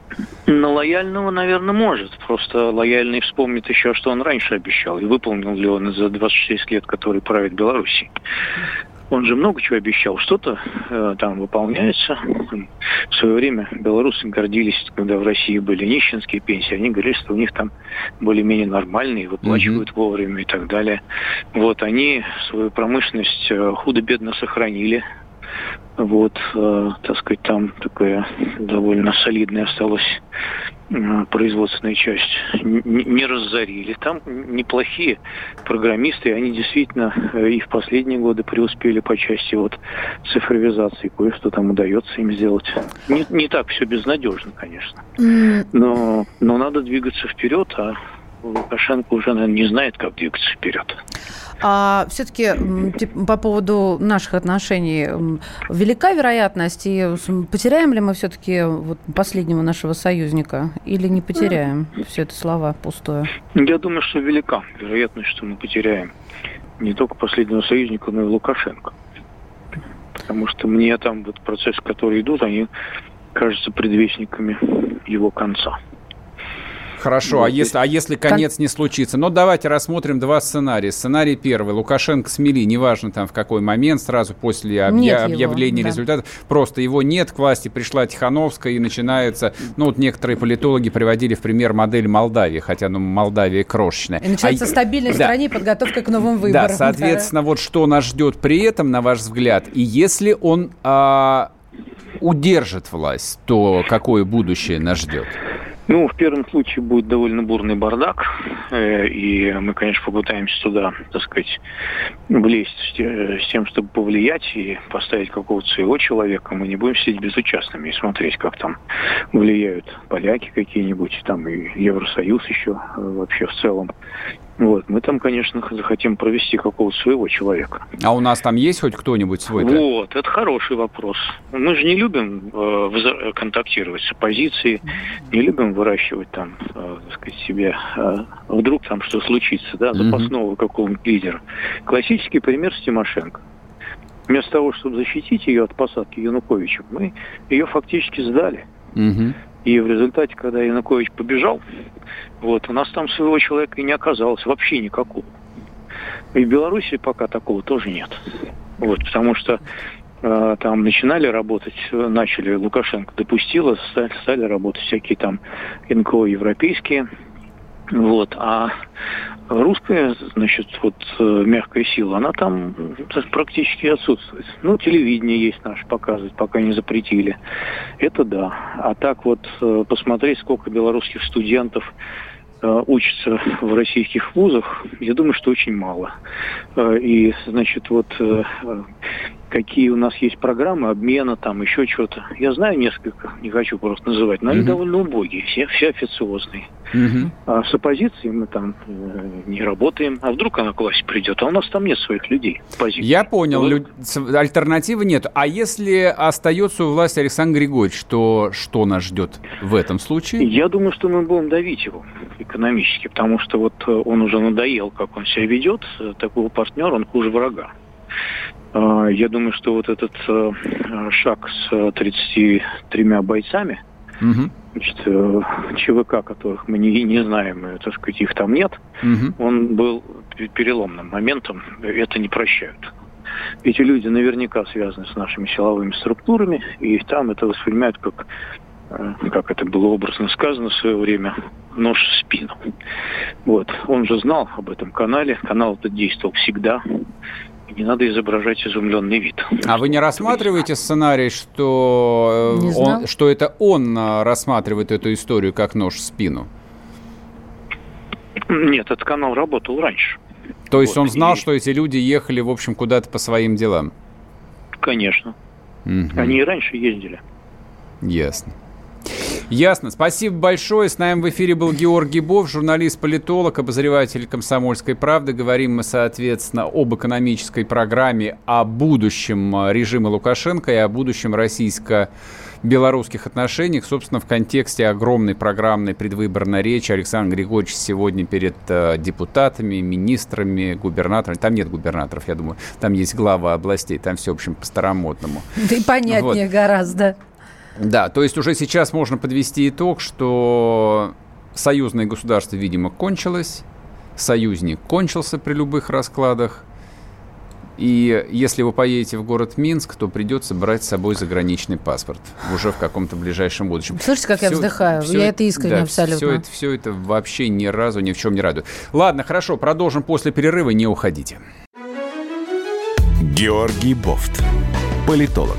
На лояльного, наверное, может. Просто лояльный вспомнит еще, что он раньше обещал, и выполнил ли он за 26 лет, который правит Беларуси. Он же много чего обещал. Что-то э, там выполняется. В свое время белорусы гордились, когда в России были нищенские пенсии. Они говорили, что у них там более-менее нормальные, выплачивают mm-hmm. вовремя и так далее. Вот они свою промышленность э, худо-бедно сохранили. Вот, э, так сказать, там такая довольно солидная осталась э, производственная часть. Н- не разорили. Там неплохие программисты, они действительно э, и в последние годы преуспели по части вот цифровизации. Кое-что там удается им сделать. Не, не так все безнадежно, конечно. Но, но надо двигаться вперед, а Лукашенко уже, наверное, не знает, как двигаться вперед. А все-таки по поводу наших отношений велика вероятность, и потеряем ли мы все-таки вот последнего нашего союзника или не потеряем? Все это слова пустое. Я думаю, что велика вероятность, что мы потеряем не только последнего союзника, но и Лукашенко. Потому что мне там вот процессы, которые идут, они кажутся предвестниками его конца. Хорошо, а если, а если конец не случится? Ну, давайте рассмотрим два сценария. Сценарий первый. Лукашенко смели, неважно там в какой момент, сразу после объя- объявления его, результатов. Да. Просто его нет, к власти пришла Тихановская и начинается... Ну, вот некоторые политологи приводили в пример модель Молдавии, хотя, ну, Молдавия крошечная. И начинается а, стабильность да. в стране и подготовка к новым выборам. Да, соответственно, да. вот что нас ждет при этом, на ваш взгляд? И если он... А, удержит власть, то какое будущее нас ждет? Ну, в первом случае будет довольно бурный бардак, э, и мы, конечно, попытаемся туда, так сказать, влезть с тем, чтобы повлиять и поставить какого-то своего человека. Мы не будем сидеть безучастными и смотреть, как там влияют поляки какие-нибудь, там и Евросоюз еще э, вообще в целом. Вот, мы там, конечно, захотим провести какого-то своего человека. А у нас там есть хоть кто-нибудь свой? Вот, это хороший вопрос. Мы же не любим э, контактировать с оппозицией, не любим выращивать там, э, так сказать, себе, э, вдруг там что случится, да, запасного какого-нибудь лидера. Классический пример с Тимошенко. Вместо того, чтобы защитить ее от посадки Януковича, мы ее фактически сдали. Mm-hmm. И в результате, когда Янукович побежал, вот, у нас там своего человека и не оказалось, вообще никакого. И в Беларуси пока такого тоже нет. Вот, потому что э, там начинали работать, начали, Лукашенко допустила, стали, стали работать всякие там НКО европейские, вот, а русская, значит, вот э, мягкая сила, она там практически отсутствует. Ну, телевидение есть наше показывать, пока не запретили. Это да. А так вот э, посмотреть, сколько белорусских студентов э, учатся в российских вузах, я думаю, что очень мало. И, значит, вот какие у нас есть программы обмена, там еще что-то. Я знаю несколько, не хочу просто называть, но они довольно убогие, все, все официозные. Mm-hmm. А с оппозицией мы там э, не работаем. А вдруг она к власти придет, а у нас там нет своих людей. Позиции. Я понял, вот. Лю... альтернативы нет. А если остается у власти Александр Григорьевич, то что нас ждет в этом случае? Я думаю, что мы будем давить его экономически, потому что вот э, он уже надоел, как он себя ведет. Такого партнера он хуже врага. А, я думаю, что вот этот э, шаг с 33 бойцами, угу. значит, э, ЧВК, которых мы не, не знаем, э, так сказать, их там нет, угу. он был переломным моментом, это не прощают. Эти люди наверняка связаны с нашими силовыми структурами, и там это воспринимают как, как это было образно сказано в свое время, нож в спину. Вот. Он же знал об этом канале, канал этот действовал всегда, не надо изображать изумленный вид. А вы не рассматриваете сценарий, что, э, он, что это он э, рассматривает эту историю как нож в спину? Нет, этот канал работал раньше. То есть вот, он знал, и... что эти люди ехали, в общем, куда-то по своим делам? Конечно. Угу. Они и раньше ездили. Ясно. Ясно. Спасибо большое. С нами в эфире был Георгий Бов, журналист-политолог, обозреватель «Комсомольской правды». Говорим мы, соответственно, об экономической программе, о будущем режима Лукашенко и о будущем российско белорусских отношениях, собственно, в контексте огромной программной предвыборной речи Александр Григорьевич сегодня перед э, депутатами, министрами, губернаторами. Там нет губернаторов, я думаю. Там есть глава областей. Там все, в общем, по-старомодному. Да и понятнее вот. гораздо. Да, то есть уже сейчас можно подвести итог, что союзное государство, видимо, кончилось, союзник кончился при любых раскладах, и если вы поедете в город Минск, то придется брать с собой заграничный паспорт уже в каком-то ближайшем будущем. Слушайте, как все, я вздыхаю. Все, я это искренне да, абсолютно. Все это, все это вообще ни разу ни в чем не радует. Ладно, хорошо, продолжим после перерыва, не уходите. Георгий Бофт. Политолог,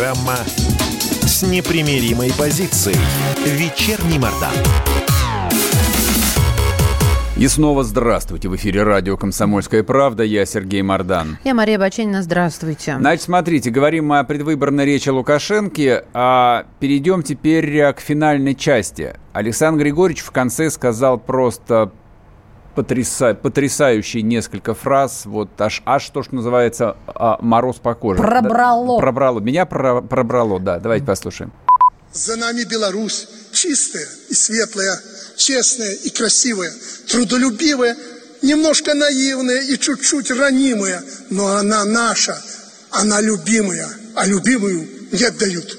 Программа с непримиримой позицией. Вечерний Мордан. И снова здравствуйте. В эфире радио «Комсомольская правда». Я Сергей Мордан. Я Мария Баченина. Здравствуйте. Значит, смотрите, говорим мы о предвыборной речи Лукашенко, а перейдем теперь к финальной части. Александр Григорьевич в конце сказал просто потряса... потрясающие несколько фраз. Вот аж, аж то, что называется а, мороз по коже. Пробрало. Да, пробрало. Меня про... пробрало, да. Давайте послушаем. За нами Беларусь чистая и светлая, честная и красивая, трудолюбивая, немножко наивная и чуть-чуть ранимая, но она наша, она любимая, а любимую не отдают.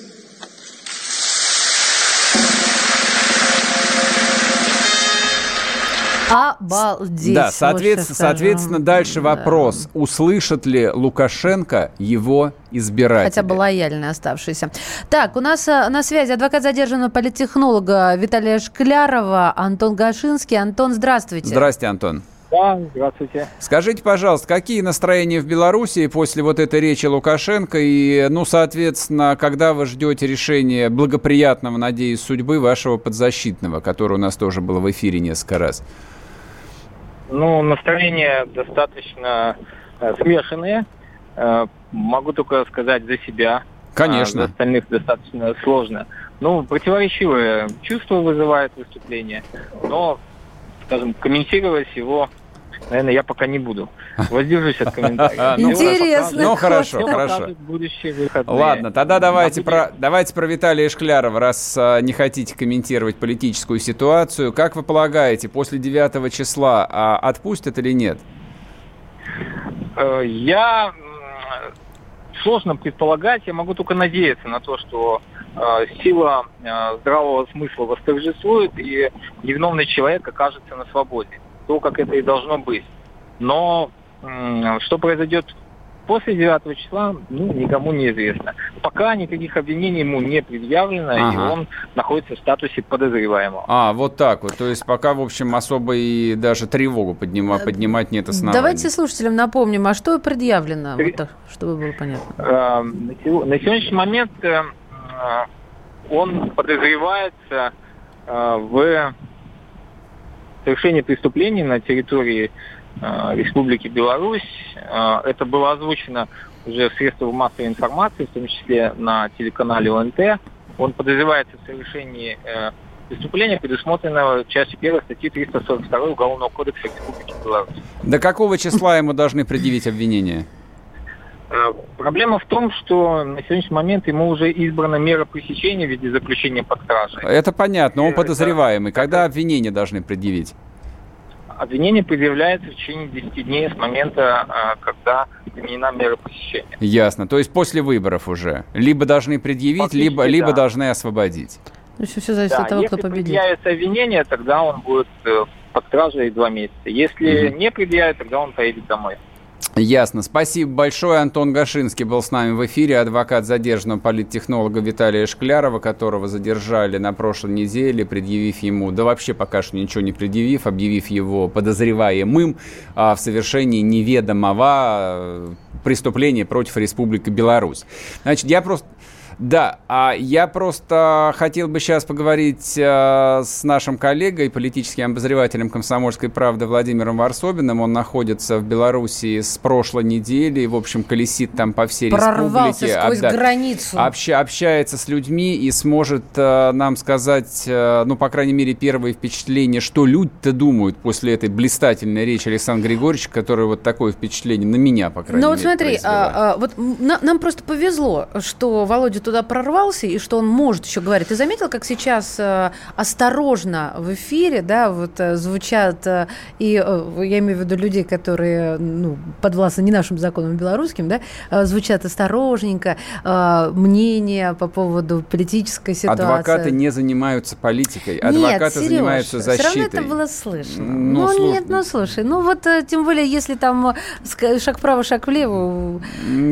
Обалдеть. Да, соответственно, соответственно дальше да. вопрос. Услышат ли Лукашенко его избиратели? Хотя бы лояльные оставшиеся. Так, у нас э, на связи адвокат задержанного политтехнолога Виталия Шклярова, Антон Гашинский. Антон, здравствуйте. Здравствуйте, Антон. Да, здравствуйте. Скажите, пожалуйста, какие настроения в Беларуси после вот этой речи Лукашенко и, ну, соответственно, когда вы ждете решения благоприятного, надеюсь, судьбы вашего подзащитного, который у нас тоже было в эфире несколько раз? Ну, настроения достаточно э, смешанные. Э, могу только сказать за себя. Конечно. А за остальных достаточно сложно. Ну, противоречивое чувство вызывает выступление, но, скажем, комментировать его наверное, я пока не буду. Воздержусь от [laughs] комментариев. Ну, Интересно. Ну, хорошо, хорошо. Ладно, тогда давайте про, давайте про Виталия Шклярова, раз а, не хотите комментировать политическую ситуацию. Как вы полагаете, после 9 числа а, отпустят или нет? Э, я сложно предполагать, я могу только надеяться на то, что э, сила э, здравого смысла восторжествует и невиновный человек окажется на свободе то, как это и должно быть. Но что произойдет после 9 числа, ну, никому не известно. Пока никаких обвинений ему не предъявлено, ага. и он находится в статусе подозреваемого. А, вот так вот. То есть пока, в общем, особо и даже тревогу поднима, э, поднимать нет оснований. Давайте слушателям напомним, а что предъявлено, При... вот так, чтобы было понятно. Э, на сегодняшний момент э, он подозревается в совершение преступлений на территории э, Республики Беларусь. Э, это было озвучено уже в средствах массовой информации, в том числе на телеканале ОНТ. Он подозревается в совершении э, преступления, предусмотренного частью 1 статьи 342 Уголовного кодекса Республики Беларусь. До какого числа ему должны предъявить обвинение? Э, проблема в том, что на сегодняшний момент ему уже избрана мера пресечения в виде заключения под стражей. Это понятно, он подозреваемый. Когда обвинения должны предъявить? Обвинение предъявляется в течение 10 дней с момента, э, когда применена мера пресечения. Ясно. То есть после выборов уже. Либо должны предъявить, либо, да. либо должны освободить. Ну, все, все зависит да, от того, кто победит. Если предъявится обвинение, тогда он будет э, под стражей два месяца. Если угу. не предъявит, тогда он поедет домой. Ясно. Спасибо большое. Антон Гашинский был с нами в эфире, адвокат задержанного политтехнолога Виталия Шклярова, которого задержали на прошлой неделе, предъявив ему, да вообще пока что ничего не предъявив, объявив его подозреваемым а, в совершении неведомого э, преступления против Республики Беларусь. Значит, я просто... Да, а я просто хотел бы сейчас поговорить э, с нашим коллегой, политическим обозревателем «Комсомольской правды» Владимиром Варсобиным. Он находится в Беларуси с прошлой недели, в общем, колесит там по всей Прорвался республике. сквозь а, границу. Общ, общается с людьми и сможет э, нам сказать, э, ну, по крайней мере, первые впечатления, что люди-то думают после этой блистательной речи Александра Григорьевича, который вот такое впечатление на меня, по крайней ну, мере, Ну, вот смотри, а, а, вот на, нам просто повезло, что Володя туда прорвался и что он может еще говорить. Ты заметил, как сейчас э, осторожно в эфире, да, вот э, звучат э, и э, я имею в виду людей, которые ну, подвластны не нашим законам белорусским, да, э, звучат осторожненько э, мнения по поводу политической ситуации. Адвокаты не занимаются политикой, адвокаты нет, Сереж, занимаются защитой. Все равно это было слышно. Ну, ну слуш... нет, ну слушай, ну вот э, тем более, если там э, шаг вправо, шаг влево.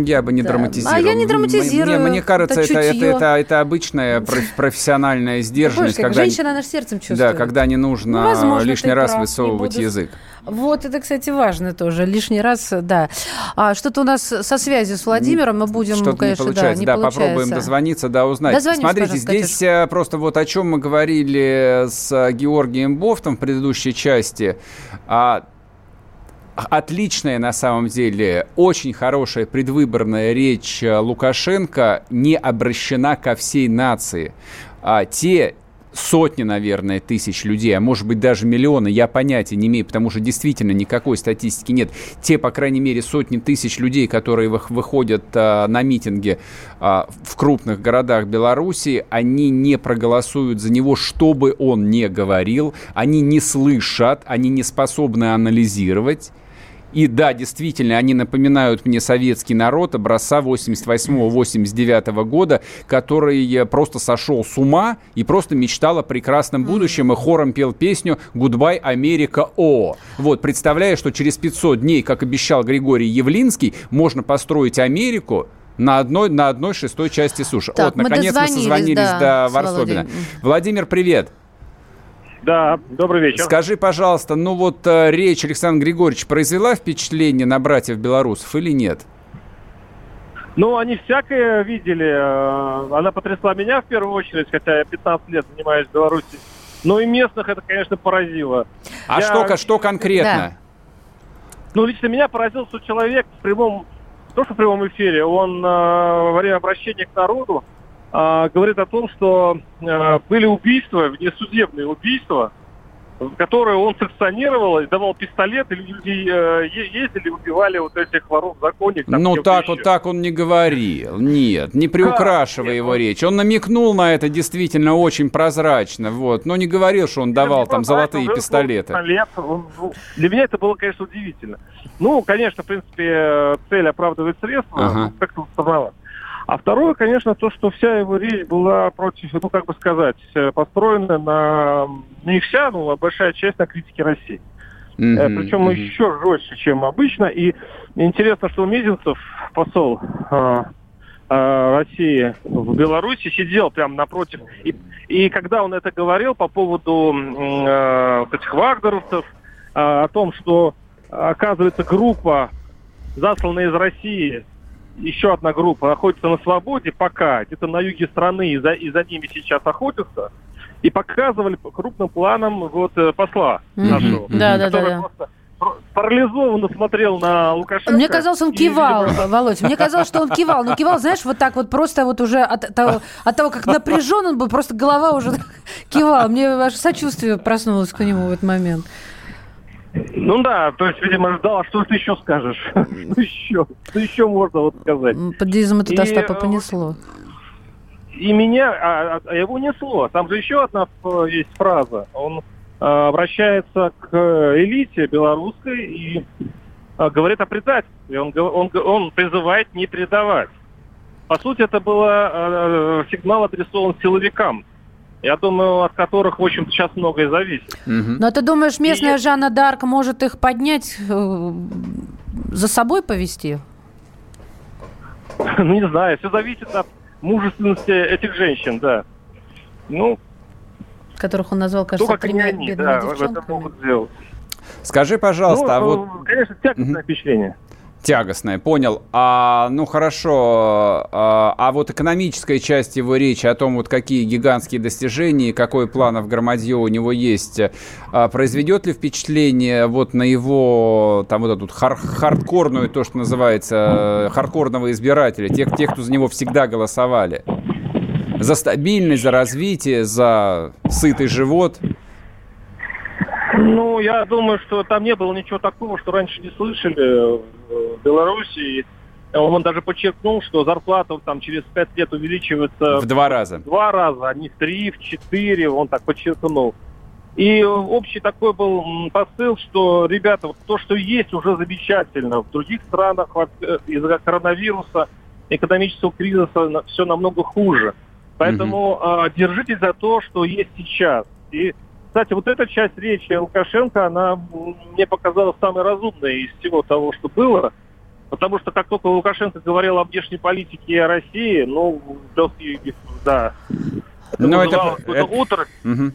Я бы не да. драматизировал. А я не драматизирую. Мне, мне кажется, это, это, это, это обычная профессиональная [laughs] сдержанность. Знаешь, когда женщина, она сердцем чувствует. Да, когда не нужно ну, Возможно, лишний раз прав, высовывать буду... язык. Вот, это, кстати, важно тоже. Лишний раз, да. А что-то у нас со связью с Владимиром мы будем, Что-то конечно, не получается. да, не да получается. попробуем дозвониться, да, узнать. Дозвонись, Смотрите, здесь Катюш. Э, просто вот о чем мы говорили с Георгием Бофтом в предыдущей части. А, отличная на самом деле, очень хорошая предвыборная речь э, Лукашенко не обращена ко всей нации. А те сотни, наверное, тысяч людей, а может быть даже миллионы, я понятия не имею, потому что действительно никакой статистики нет. Те, по крайней мере, сотни тысяч людей, которые выходят а, на митинги а, в крупных городах Беларуси, они не проголосуют за него, что бы он ни говорил, они не слышат, они не способны анализировать И да, действительно, они напоминают мне советский народ образца 88-89 года, который просто сошел с ума и просто мечтал о прекрасном будущем и хором пел песню «Goodbye, Америка, о». Вот, представляя, что через 500 дней, как обещал Григорий Явлинский, можно построить Америку, на одной, на одной шестой части суши. Так, вот, наконец мы созвонились да, до Варсобина. Владимир, привет. Да, добрый вечер. Скажи, пожалуйста, ну вот э, речь Александра Григорьевича произвела впечатление на братьев белорусов или нет? Ну, они всякое видели. Э, Она потрясла меня в первую очередь, хотя я 15 лет занимаюсь в Беларуси. Ну и местных это, конечно, поразило. А Я- что, что конкретно? Ну, лично меня поразил, что человек в прямом, то, что в прямом эфире, он э, во время обращения к народу говорит о том, что э, были убийства, внесудебные убийства, которые он санкционировал, и давал пистолет, и люди э, ездили, убивали вот этих воров законник. Ну так вот так он не говорил. Нет, не приукрашивай его речь. Он намекнул на это действительно очень прозрачно. Вот. Но не говорил, что он давал там золотые пистолеты. Пистолет. Ну, Для меня это было, конечно, удивительно. Ну, конечно, в принципе, цель оправдывает средства. Ага. ну, Как-то странновато. А второе, конечно, то, что вся его речь была против, ну, как бы сказать, э, построена на, не вся, но большая часть на критике России. Мгм, Э, Причем мгм. еще жестче, чем обычно. И интересно, что Мезенцев, посол э, э, России в Беларуси, сидел прямо напротив. И, и когда он это говорил по поводу э, этих вагнеровцев, э, о том, что, оказывается, группа, засланная из России, еще одна группа находится на свободе пока, где-то на юге страны, и за, и за ними сейчас охотятся, и показывали по крупным планом вот э, посла Мгм. нашего, да, да, да. просто пар- парализованно смотрел на Лукашенко. Мне казалось, он и, кивал, видимо, Володь. Мне казалось, что он кивал. Но кивал, знаешь, вот так вот просто вот уже от того, от того как напряжен он был, просто голова уже [laughs] кивала. Мне аж сочувствие проснулось к нему в этот момент. Ну да, то есть, видимо, ждал, а что ты еще скажешь? Что еще? Что еще можно вот сказать? Подъездом это И, Остапа э, понесло. И меня, а, а его несло. Там же еще одна э, есть фраза. Он э, обращается к элите белорусской и говорит о предательстве. Он, он, он призывает не предавать. По сути, это был э, сигнал адресован силовикам. Я думаю, от которых, в общем сейчас многое зависит. Но ты думаешь, местная Жанна Дарк может их поднять, э, за собой повести? [laughs] Ну, не знаю, все зависит от мужественности этих женщин, да. Ну, Которых он назвал, то, кажется, как они, тремя они, бедными да, это девчонками. могут сделать. Скажи, пожалуйста, а ну, вот э, конечно, тягостное впечатление. Тягостное, понял. А, ну хорошо, а, а вот экономическая часть его речи о том, вот какие гигантские достижения, какой планов громадье у него есть, а, произведет ли впечатление вот на его, там вот эту хар- хардкорную, то, что называется, э, хардкорного избирателя, тех, тех, кто за него всегда голосовали? За стабильность, за развитие, за сытый живот? Ну, я думаю, что там не было ничего такого, что раньше не слышали в Беларуси. Он даже подчеркнул, что зарплата там через пять лет увеличивается В два раза. в два раза, а не в три, в четыре, он так подчеркнул. И общий такой был посыл, что, ребята, вот то, что есть, уже замечательно. В других странах э, из-за коронавируса, экономического кризиса все намного хуже. Поэтому э, держитесь за то, что есть сейчас. И, кстати, вот эта часть речи Лукашенко, она мне показалась самой разумной из всего того, что было. Потому что как только Лукашенко говорил о внешней политике и о России, ну, да. Это Ну, это- это- оторопь. Мгм.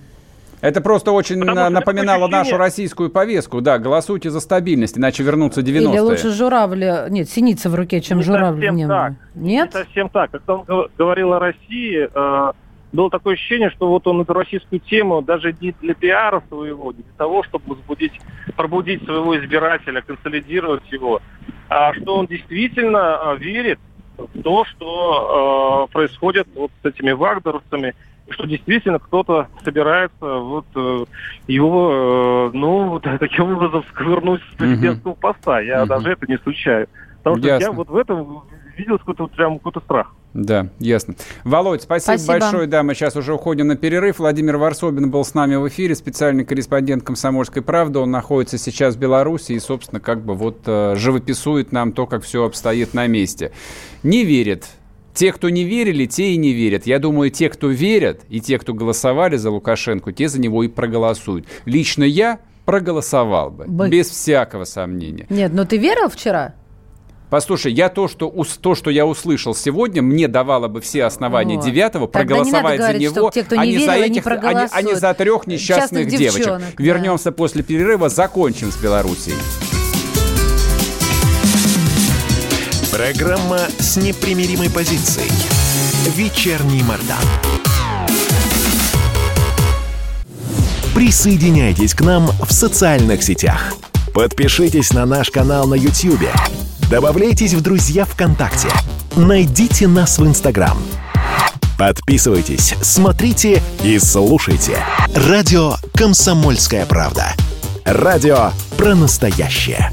Это просто очень Потому напоминало ощущение- нашу российскую повестку. Да, голосуйте за стабильность, иначе вернутся 90-е. Или лучше журавля... Нет, синица в руке, чем Не журавль в совсем небе. так. Нет? Не совсем так. Когда он гов- говорил о России, э, было такое ощущение, что вот он эту российскую тему даже не для пиара своего, не для того, чтобы возбудить, пробудить своего избирателя, консолидировать его, а что он действительно э, верит в то, что э, происходит вот с этими вагнеровцами, и что действительно кто-то собирается вот э, его, э, ну, [laughs] таким образом сковырнуть с президентского поста. Я Мгм. даже это не случаю. Потому что я Ясно. вот в этом видел какой-то вот прям какой-то страх. Да, ясно. Володь, спасибо, спасибо большое. Да, мы сейчас уже уходим на перерыв. Владимир Варсобин был с нами в эфире, специальный корреспондент «Комсомольской правды». Он находится сейчас в Беларуси и, собственно, как бы вот э, живописует нам то, как все обстоит на месте. Не верит те, кто не верили, те и не верят. Я думаю, те, кто верят, и те, кто голосовали за Лукашенко, те за него и проголосуют. Лично я проголосовал бы, Бы... без всякого сомнения. Нет, но ты верил вчера? Послушай, я то, что, то, что я услышал сегодня, мне давало бы все основания вот. девятого проголосовать за говорить, него, те, кто а не, за этих, а, не, а не за трех несчастных Частных девочек. Девчонок, Вернемся после перерыва, закончим с Белоруссией. Программа с непримиримой позицией. Вечерний Мордан. Присоединяйтесь к нам в социальных сетях. Подпишитесь на наш канал на YouTube. Добавляйтесь в друзья ВКонтакте. Найдите нас в Инстаграм. Подписывайтесь, смотрите и слушайте. Радио «Комсомольская правда». Радио про настоящее.